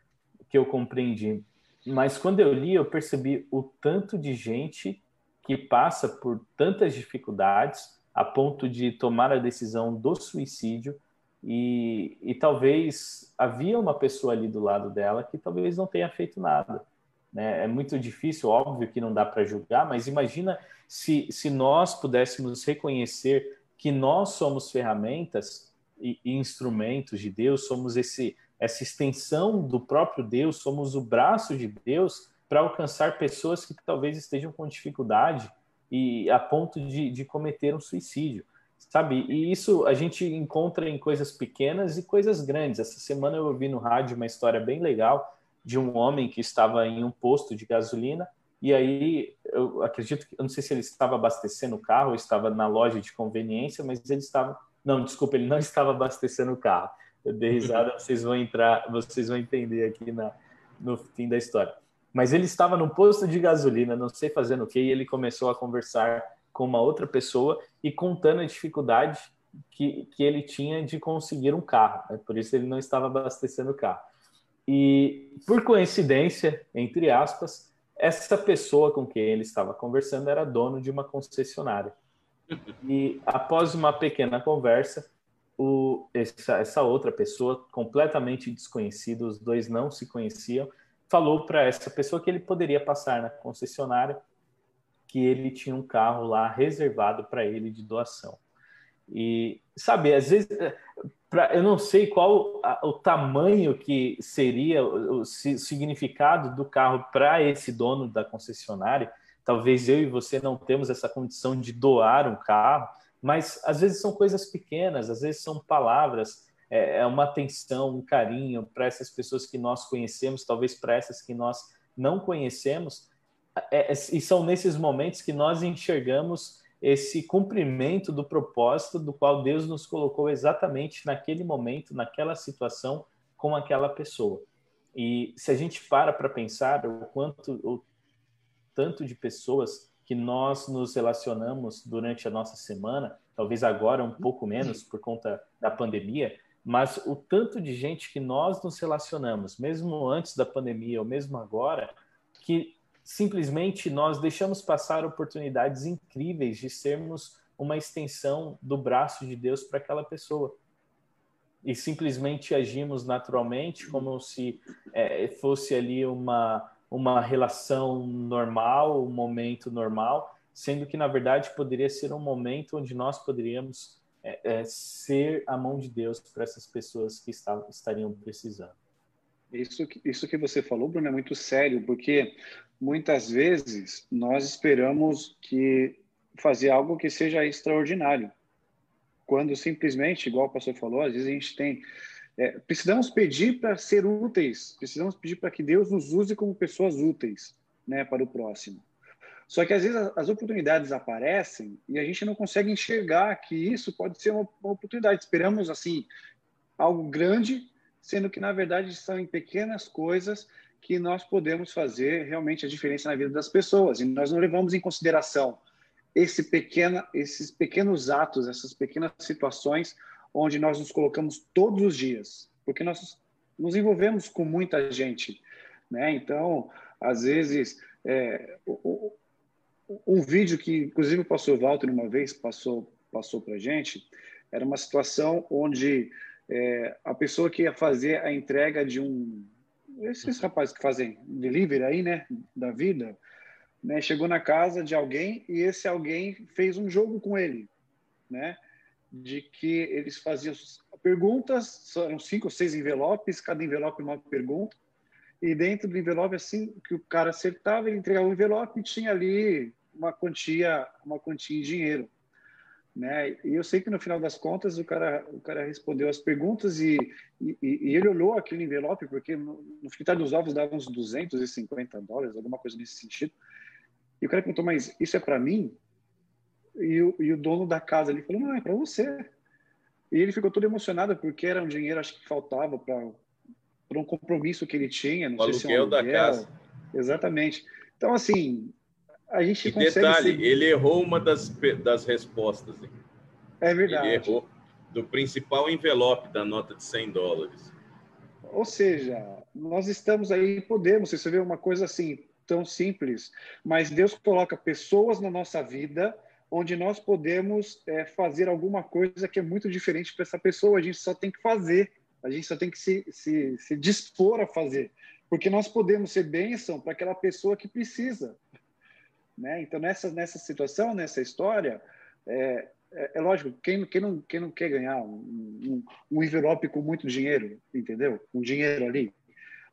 que eu compreendi. Mas quando eu li, eu percebi o tanto de gente que passa por tantas dificuldades a ponto de tomar a decisão do suicídio e, e talvez havia uma pessoa ali do lado dela que talvez não tenha feito nada. Né? É muito difícil, óbvio que não dá para julgar, mas imagina se, se nós pudéssemos reconhecer que nós somos ferramentas e, e instrumentos de Deus, somos esse essa extensão do próprio Deus, somos o braço de Deus para alcançar pessoas que talvez estejam com dificuldade e a ponto de, de cometer um suicídio, sabe? E isso a gente encontra em coisas pequenas e coisas grandes. Essa semana eu ouvi no rádio uma história bem legal de um homem que estava em um posto de gasolina e aí eu acredito que eu não sei se ele estava abastecendo o carro ou estava na loja de conveniência, mas ele estava não, desculpa, ele não estava abastecendo o carro. Eu dei risada, vocês vão entrar, vocês vão entender aqui na, no fim da história. Mas ele estava num posto de gasolina, não sei fazendo o que, e ele começou a conversar com uma outra pessoa e contando a dificuldade que, que ele tinha de conseguir um carro. Né? Por isso ele não estava abastecendo o carro. E por coincidência, entre aspas, essa pessoa com quem ele estava conversando era dono de uma concessionária. E após uma pequena conversa, o, essa, essa outra pessoa, completamente desconhecida, os dois não se conheciam, falou para essa pessoa que ele poderia passar na concessionária, que ele tinha um carro lá reservado para ele de doação. E, sabe, às vezes, pra, eu não sei qual a, o tamanho que seria o, o significado do carro para esse dono da concessionária. Talvez eu e você não temos essa condição de doar um carro, mas às vezes são coisas pequenas, às vezes são palavras, é, é uma atenção, um carinho para essas pessoas que nós conhecemos, talvez para essas que nós não conhecemos, é, é, e são nesses momentos que nós enxergamos esse cumprimento do propósito do qual Deus nos colocou exatamente naquele momento, naquela situação, com aquela pessoa. E se a gente para para pensar o quanto, o tanto de pessoas que nós nos relacionamos durante a nossa semana, talvez agora um pouco menos por conta da pandemia, mas o tanto de gente que nós nos relacionamos, mesmo antes da pandemia ou mesmo agora, que simplesmente nós deixamos passar oportunidades incríveis de sermos uma extensão do braço de Deus para aquela pessoa. E simplesmente agimos naturalmente, como se é, fosse ali uma, uma relação normal, um momento normal, sendo que na verdade poderia ser um momento onde nós poderíamos é, é, ser a mão de Deus para essas pessoas que está, estariam precisando.
Isso, isso que você falou, Bruno, é muito sério, porque muitas vezes nós esperamos que fazer algo que seja extraordinário, quando simplesmente, igual o pastor falou, às vezes a gente tem é, precisamos pedir para ser úteis, precisamos pedir para que Deus nos use como pessoas úteis né, para o próximo. Só que às vezes as oportunidades aparecem e a gente não consegue enxergar que isso pode ser uma, uma oportunidade. Esperamos assim algo grande, sendo que na verdade são em pequenas coisas que nós podemos fazer realmente a diferença na vida das pessoas e nós não levamos em consideração esse pequena, esses pequenos atos, essas pequenas situações onde nós nos colocamos todos os dias, porque nós nos envolvemos com muita gente, né? Então, às vezes, é, um vídeo que, inclusive, o pastor Walter uma vez passou passou para gente, era uma situação onde é, a pessoa que ia fazer a entrega de um esses rapazes que fazem delivery aí, né, da vida, né, chegou na casa de alguém e esse alguém fez um jogo com ele, né? de que eles faziam perguntas, eram cinco ou seis envelopes, cada envelope uma pergunta, e dentro do envelope, assim, que o cara acertava, ele entregava o envelope e tinha ali uma quantia, uma quantia em dinheiro. Né? E eu sei que no final das contas o cara, o cara respondeu as perguntas e, e, e ele olhou aquele envelope, porque no, no fritar dos ovos dava uns 250 dólares, alguma coisa nesse sentido. E o cara perguntou, mas isso é para mim? E o, e o dono da casa ali falou, não, é para você. E ele ficou todo emocionado porque era um dinheiro, acho que faltava para um compromisso que ele tinha. Não
o sei aluguel, se é um aluguel da casa.
Exatamente. Então, assim, a gente
e detalhe, ser... ele errou uma das, das respostas. Hein?
É verdade.
Ele errou do principal envelope da nota de 100 dólares.
Ou seja, nós estamos aí, podemos, você vê uma coisa assim, tão simples, mas Deus coloca pessoas na nossa vida onde nós podemos é, fazer alguma coisa que é muito diferente para essa pessoa. A gente só tem que fazer, a gente só tem que se, se, se dispor a fazer, porque nós podemos ser bênção para aquela pessoa que precisa. Né? Então, nessa, nessa situação, nessa história, é, é, é lógico, quem, quem, não, quem não quer ganhar um, um, um, envelope com muito dinheiro, entendeu? Um dinheiro ali.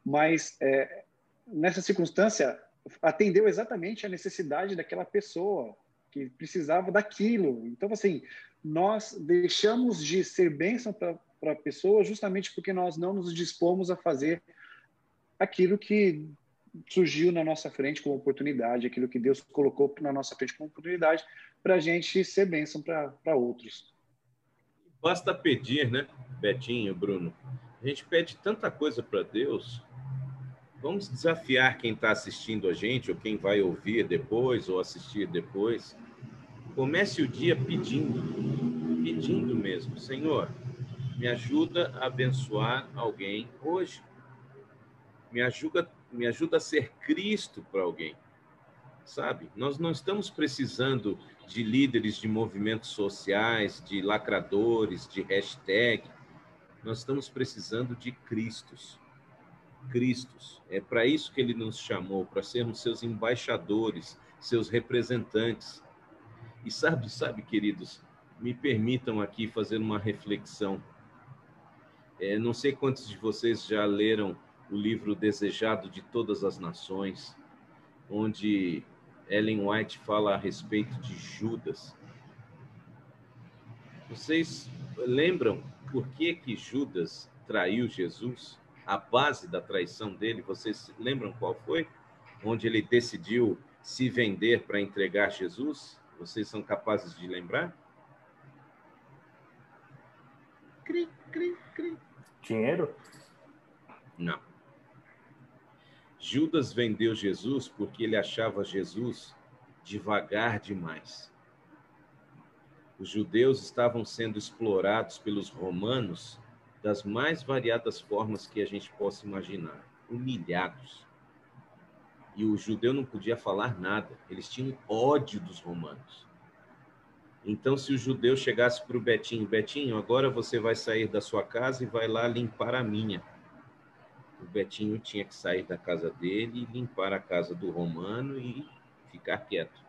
Mas, é, nessa circunstância, atendeu exatamente a necessidade daquela pessoa que precisava daquilo. Então, assim, nós deixamos de ser bênção para a pessoa justamente porque nós não nos dispomos a fazer aquilo que surgiu na nossa frente como oportunidade, aquilo que Deus colocou na nossa frente como oportunidade para a gente ser bênção para outros.
Basta pedir, né, Betinho, Bruno? A gente pede tanta coisa para Deus. Vamos desafiar quem está assistindo a gente, ou quem vai ouvir depois, ou assistir depois. Comece o dia pedindo, pedindo mesmo. Senhor, me ajuda a abençoar alguém hoje. Me ajuda me ajuda a ser Cristo para alguém. Sabe? Nós não estamos precisando de líderes de movimentos sociais, de lacradores, de hashtag. Nós estamos precisando de Cristos. Cristos. É para isso que ele nos chamou, para sermos seus embaixadores, seus representantes. E sabe, sabe, queridos, me permitam aqui fazer uma reflexão. É, não sei quantos de vocês já leram o livro Desejado de Todas as Nações, onde Ellen White fala a respeito de Judas. Vocês lembram por que que Judas traiu Jesus? A base da traição dele, vocês lembram qual foi? Onde ele decidiu se vender para entregar Jesus? Vocês são capazes de lembrar?
Cri, cri, cri. Dinheiro?
Não. Judas vendeu Jesus porque ele achava Jesus devagar demais. Os judeus estavam sendo explorados pelos romanos das mais variadas formas que a gente possa imaginar, humilhados. E o judeu não podia falar nada, eles tinham ódio dos romanos. Então, se o judeu chegasse para o Betinho, Betinho, agora você vai sair da sua casa e vai lá limpar a minha o Betinho tinha que sair da casa dele limpar a casa do Romano e ficar quieto.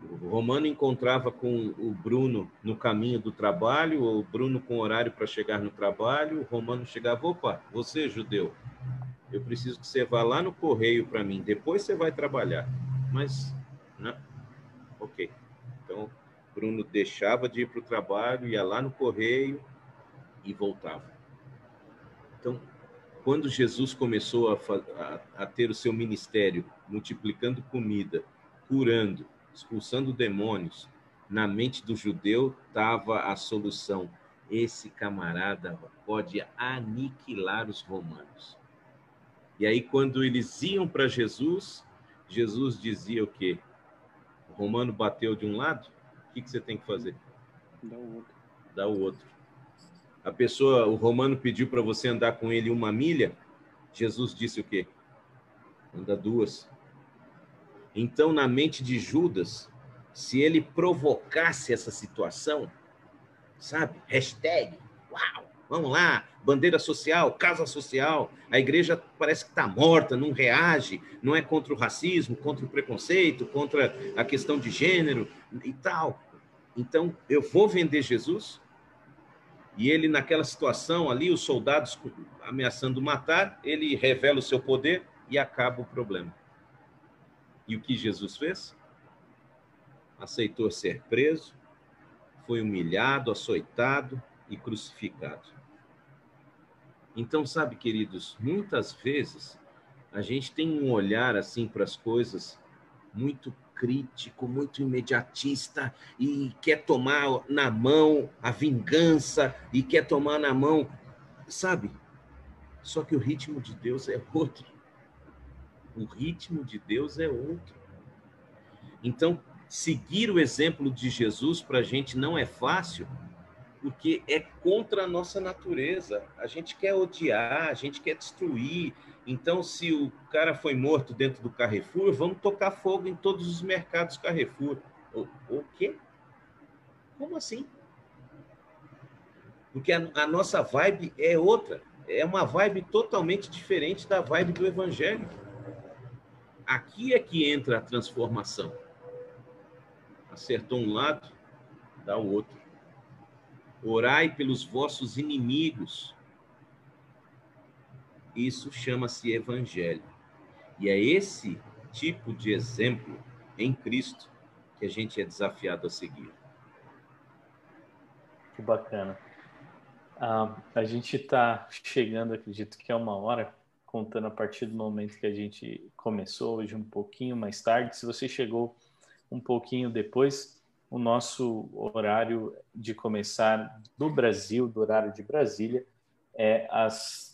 O Romano encontrava com o Bruno no caminho do trabalho, o Bruno com horário para chegar no trabalho, o Romano chegava, opa, você judeu, eu preciso que você vá lá no correio para mim, depois você vai trabalhar. Mas, né? Ok. Então, Bruno deixava de ir para o trabalho, ia lá no correio e voltava. Então, quando Jesus começou a, a, a, ter o seu ministério, multiplicando comida, curando, expulsando demônios, na mente do judeu estava a solução. Esse camarada pode aniquilar os romanos. E aí, quando eles iam para Jesus, Jesus dizia o quê? O romano bateu de um lado, o que, que você tem que fazer?
Dá o outro.
Dá o outro a pessoa, o romano pediu para você andar com ele uma milha, Jesus disse o quê? Anda duas. Então, na mente de Judas, se ele provocasse essa situação, sabe? Hashtag, uau, vamos lá, bandeira social, casa social, a igreja parece que está morta, não reage, não é contra o racismo, contra o preconceito, contra a questão de gênero e tal. Então, eu vou vender Jesus? E ele, naquela situação ali, os soldados ameaçando matar, ele revela o seu poder e acaba o problema. E o que Jesus fez? Aceitou ser preso, foi humilhado, açoitado e crucificado. Então, sabe, queridos, muitas vezes a gente tem um olhar assim para as coisas muito crítico, muito imediatista e quer tomar na mão a vingança e quer tomar na mão, sabe? Só que o ritmo de Deus é outro. O ritmo de Deus é outro. Então, seguir o exemplo de Jesus para a gente não é fácil, porque é contra a nossa natureza. A gente quer odiar, a gente quer destruir. Então, se o cara foi morto dentro do Carrefour, vamos tocar fogo em todos os mercados Carrefour. O, o quê? Como assim? Porque a, a nossa vibe é outra. É uma vibe totalmente diferente da vibe do Evangelho. Aqui é que entra a transformação. Acertou um lado, dá o outro. Orai pelos vossos inimigos. Isso chama-se evangelho. E é esse tipo de exemplo em Cristo que a gente é desafiado a seguir.
Que bacana. Ah, a gente está chegando, acredito que é uma hora contando a partir do momento que a gente começou, hoje um pouquinho mais tarde. Se você chegou um pouquinho depois, o nosso horário de começar do Brasil, do horário de Brasília, é às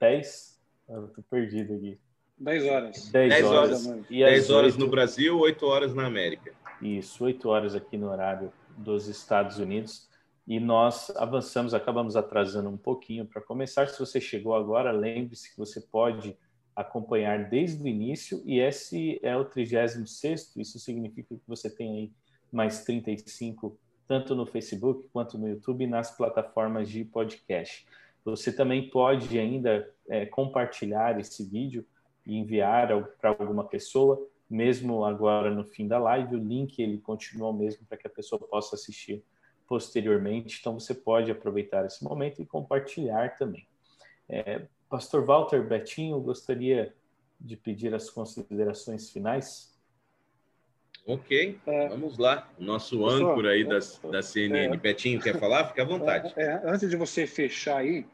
10. Eu tô perdido aqui.
10 horas.
10, 10 horas. horas. E 10 horas 8... no Brasil, 8 horas na América.
Isso, 8 horas aqui no horário dos Estados Unidos e nós avançamos, acabamos atrasando um pouquinho para começar. Se você chegou agora, lembre-se que você pode acompanhar desde o início e esse é o 36 isso significa que você tem aí mais 35 tanto no Facebook quanto no YouTube e nas plataformas de podcast. Você também pode ainda é, compartilhar esse vídeo e enviar para alguma pessoa, mesmo agora no fim da live, o link ele continua o mesmo para que a pessoa possa assistir posteriormente. Então, você pode aproveitar esse momento e compartilhar também. É, Pastor Walter Betinho, gostaria de pedir as considerações finais.
Ok, é, vamos lá. O nosso Pastor, âncora aí das, da CNN. É, Betinho, quer falar? Fique à vontade.
É, é, antes de você fechar aí,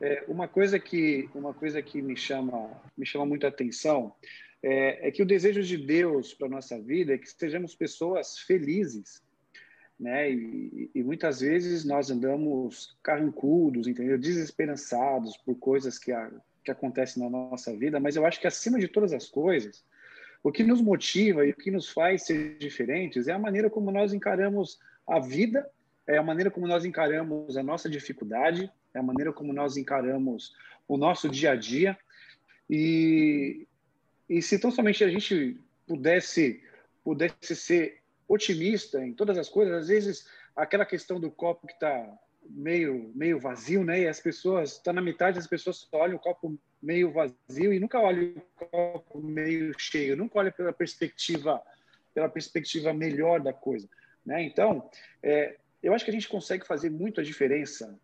é, uma coisa que uma coisa que me chama me chama muita atenção é, é que o desejo de Deus para nossa vida é que sejamos pessoas felizes né? E, e, muitas vezes nós andamos carrancudos, entendeu? Desesperançados por coisas que, a, que acontecem na nossa vida, mas eu acho que acima de todas as coisas, o que nos motiva e o que nos faz ser diferentes é a maneira como nós encaramos a vida, é a maneira como nós encaramos a nossa dificuldade, é a maneira como nós encaramos o nosso dia a dia. E, e se tão somente a gente pudesse pudesse ser otimista em todas as coisas. Às vezes, aquela questão do copo que está meio meio vazio, né? E as pessoas está na metade, as pessoas olham o copo meio vazio e nunca olham o copo meio cheio, nunca olham pela perspectiva pela perspectiva melhor da coisa, né? Então, é, eu acho que a gente consegue fazer muito a diferença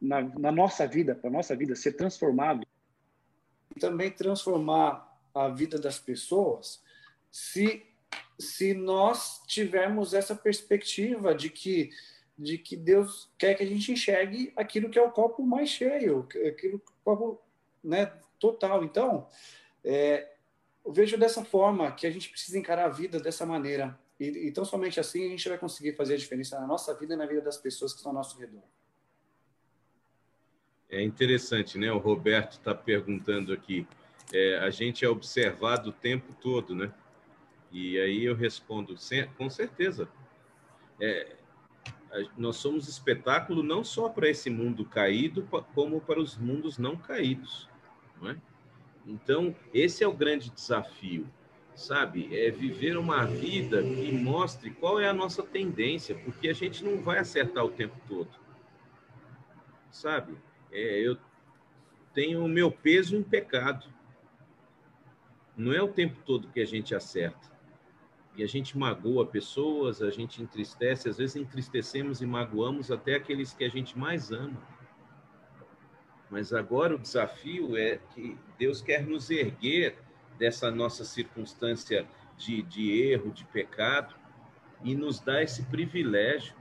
na, na nossa vida, para nossa vida ser transformado e também transformar a vida das pessoas se se nós tivermos essa perspectiva de que de que Deus quer que a gente enxergue aquilo que é o copo mais cheio, aquilo que é o copo né, total. Então, é, eu vejo dessa forma que a gente precisa encarar a vida dessa maneira. E, e tão somente assim a gente vai conseguir fazer a diferença na nossa vida e na vida das pessoas que estão ao nosso redor.
É interessante, né? O Roberto está perguntando aqui. É, a gente é observado o tempo todo, né? E aí eu respondo, com certeza. É, nós somos espetáculo não só para esse mundo caído, como para os mundos não caídos. Não é? Então, esse é o grande desafio, sabe? É viver uma vida que mostre qual é a nossa tendência, porque a gente não vai acertar o tempo todo. Sabe? É, eu tenho o meu peso em pecado. Não é o tempo todo que a gente acerta e a gente magoa pessoas, a gente entristece, às vezes entristecemos e magoamos até aqueles que a gente mais ama. Mas agora o desafio é que Deus quer nos erguer dessa nossa circunstância de, de erro, de pecado, e nos dá esse privilégio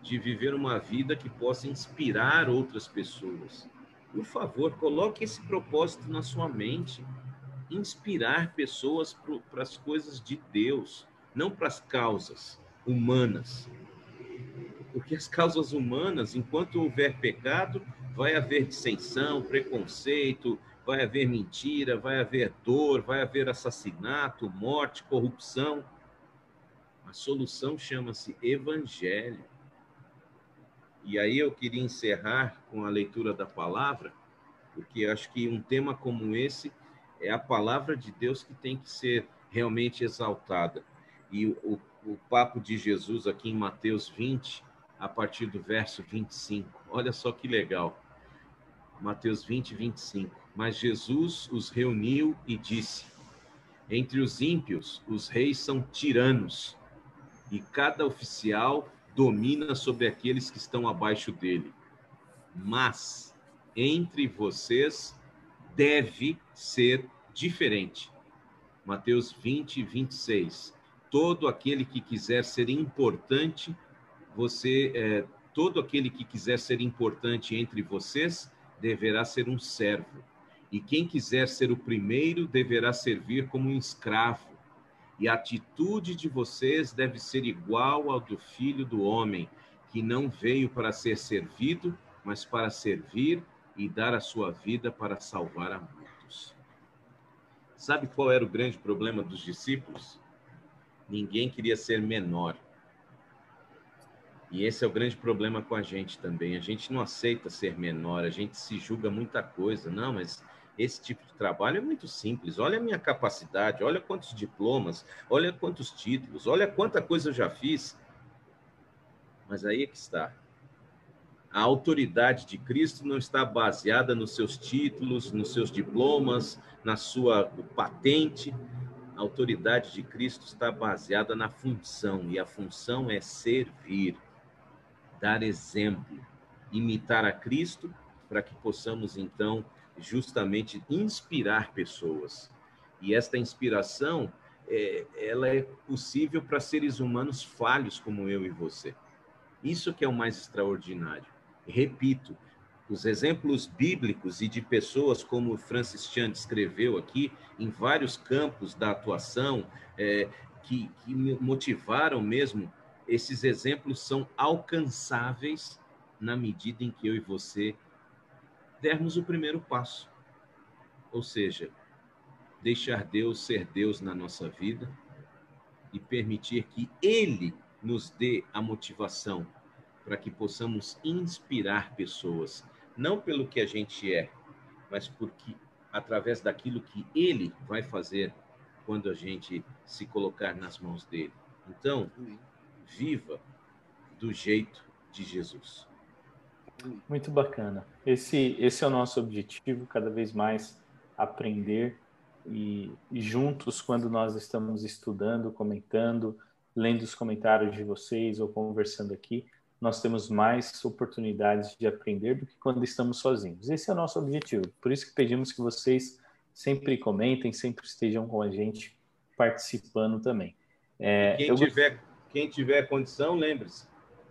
de viver uma vida que possa inspirar outras pessoas. Por favor, coloque esse propósito na sua mente. Inspirar pessoas para as coisas de Deus, não para as causas humanas. Porque as causas humanas, enquanto houver pecado, vai haver dissensão, preconceito, vai haver mentira, vai haver dor, vai haver assassinato, morte, corrupção. A solução chama-se Evangelho. E aí eu queria encerrar com a leitura da palavra, porque acho que um tema como esse é a palavra de Deus que tem que ser realmente exaltada. E o, o papo de Jesus aqui em Mateus 20, a partir do verso 25. Olha só que legal. Mateus 20, 25. Mas Jesus os reuniu e disse: Entre os ímpios, os reis são tiranos, e cada oficial domina sobre aqueles que estão abaixo dele. Mas entre vocês deve ser diferente. Mateus 20, 26. Todo aquele que quiser ser importante, você, é, todo aquele que quiser ser importante entre vocês, deverá ser um servo. E quem quiser ser o primeiro, deverá servir como um escravo e a atitude de vocês deve ser igual ao do filho do homem, que não veio para ser servido, mas para servir e dar a sua vida para salvar a muitos. Sabe qual era o grande problema dos discípulos? Ninguém queria ser menor. E esse é o grande problema com a gente também. A gente não aceita ser menor, a gente se julga muita coisa. Não, mas esse tipo de trabalho é muito simples. Olha a minha capacidade, olha quantos diplomas, olha quantos títulos, olha quanta coisa eu já fiz. Mas aí é que está. A autoridade de Cristo não está baseada nos seus títulos, nos seus diplomas, na sua patente. A autoridade de Cristo está baseada na função, e a função é servir, dar exemplo, imitar a Cristo, para que possamos então justamente inspirar pessoas. E esta inspiração, é, ela é possível para seres humanos falhos como eu e você. Isso que é o mais extraordinário. Repito, os exemplos bíblicos e de pessoas como Francis Chan descreveu aqui, em vários campos da atuação, é, que, que motivaram mesmo, esses exemplos são alcançáveis na medida em que eu e você dermos o primeiro passo. Ou seja, deixar Deus ser Deus na nossa vida e permitir que Ele nos dê a motivação para que possamos inspirar pessoas, não pelo que a gente é, mas porque através daquilo que Ele vai fazer quando a gente se colocar nas mãos dele. Então, viva do jeito de Jesus.
Muito bacana. Esse, esse é o nosso objetivo, cada vez mais aprender e, e, juntos, quando nós estamos estudando, comentando, lendo os comentários de vocês ou conversando aqui, nós temos mais oportunidades de aprender do que quando estamos sozinhos. Esse é o nosso objetivo. Por isso que pedimos que vocês sempre comentem, sempre estejam com a gente participando também.
É, quem, eu... tiver, quem tiver condição, lembre-se,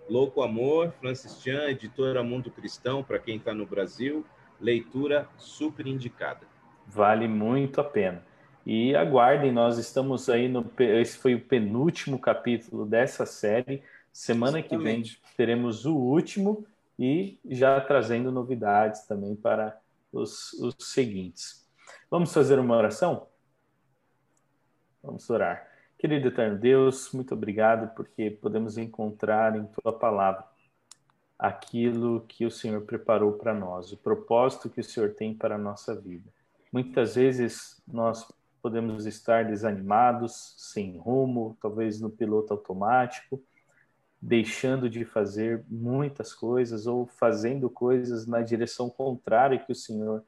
Louco Amor, Francis Chan, editora Mundo Cristão, para quem está no Brasil, leitura super indicada.
Vale muito a pena. E aguardem, nós estamos aí no. Esse foi o penúltimo capítulo dessa série. Semana Exatamente. que vem teremos o último e já trazendo novidades também para os, os seguintes. Vamos fazer uma oração? Vamos orar. Querido Eterno Deus, muito obrigado porque podemos encontrar em Tua palavra aquilo que o Senhor preparou para nós, o propósito que o Senhor tem para a nossa vida. Muitas vezes nós podemos estar desanimados, sem rumo, talvez no piloto automático, deixando de fazer muitas coisas ou fazendo coisas na direção contrária que o Senhor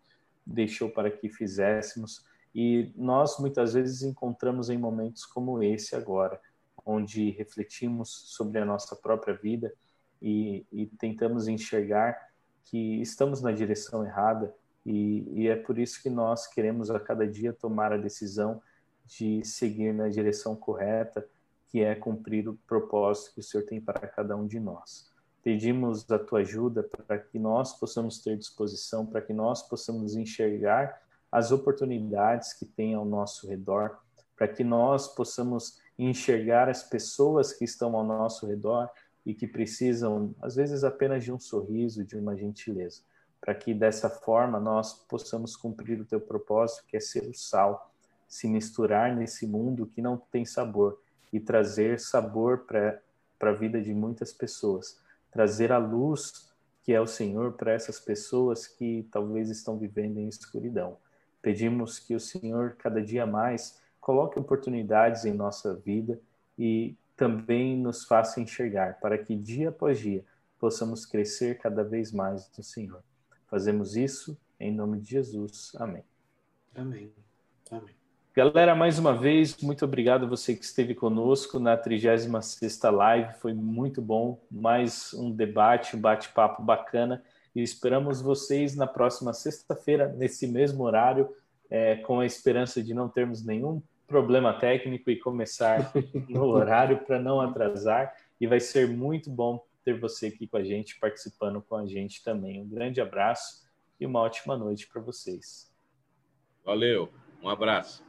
deixou para que fizéssemos. E nós muitas vezes encontramos em momentos como esse agora, onde refletimos sobre a nossa própria vida e, e tentamos enxergar que estamos na direção errada, e, e, é por isso que nós queremos a cada dia tomar a decisão de seguir na direção correta, que é cumprir o propósito que o Senhor tem para cada um de nós. Pedimos a tua ajuda para que nós possamos ter disposição, para que nós possamos enxergar as oportunidades que tem ao nosso redor, para que nós possamos enxergar as pessoas que estão ao nosso redor e que precisam, às vezes, apenas de um sorriso, de uma gentileza, para que dessa forma nós possamos cumprir o teu propósito, que é ser o sal, se misturar nesse mundo que não tem sabor e trazer sabor para a vida de muitas pessoas, trazer a luz que é o Senhor para essas pessoas que talvez estão vivendo em escuridão. Pedimos que o Senhor, cada dia mais, coloque oportunidades em nossa vida e também nos faça enxergar, para que dia após dia possamos crescer cada vez mais no Senhor. Fazemos isso em nome de Jesus. Amém.
Amém. Amém.
Galera, mais uma vez, muito obrigado a você que esteve conosco na 36ª live, foi muito bom, mais um debate, um bate-papo bacana, e esperamos vocês na próxima sexta-feira, nesse mesmo horário, é, com a esperança de não termos nenhum problema técnico e começar no horário para não atrasar, e vai ser muito bom ter você aqui com a gente, participando com a gente também. Um grande abraço e uma ótima noite para vocês.
Valeu, um abraço.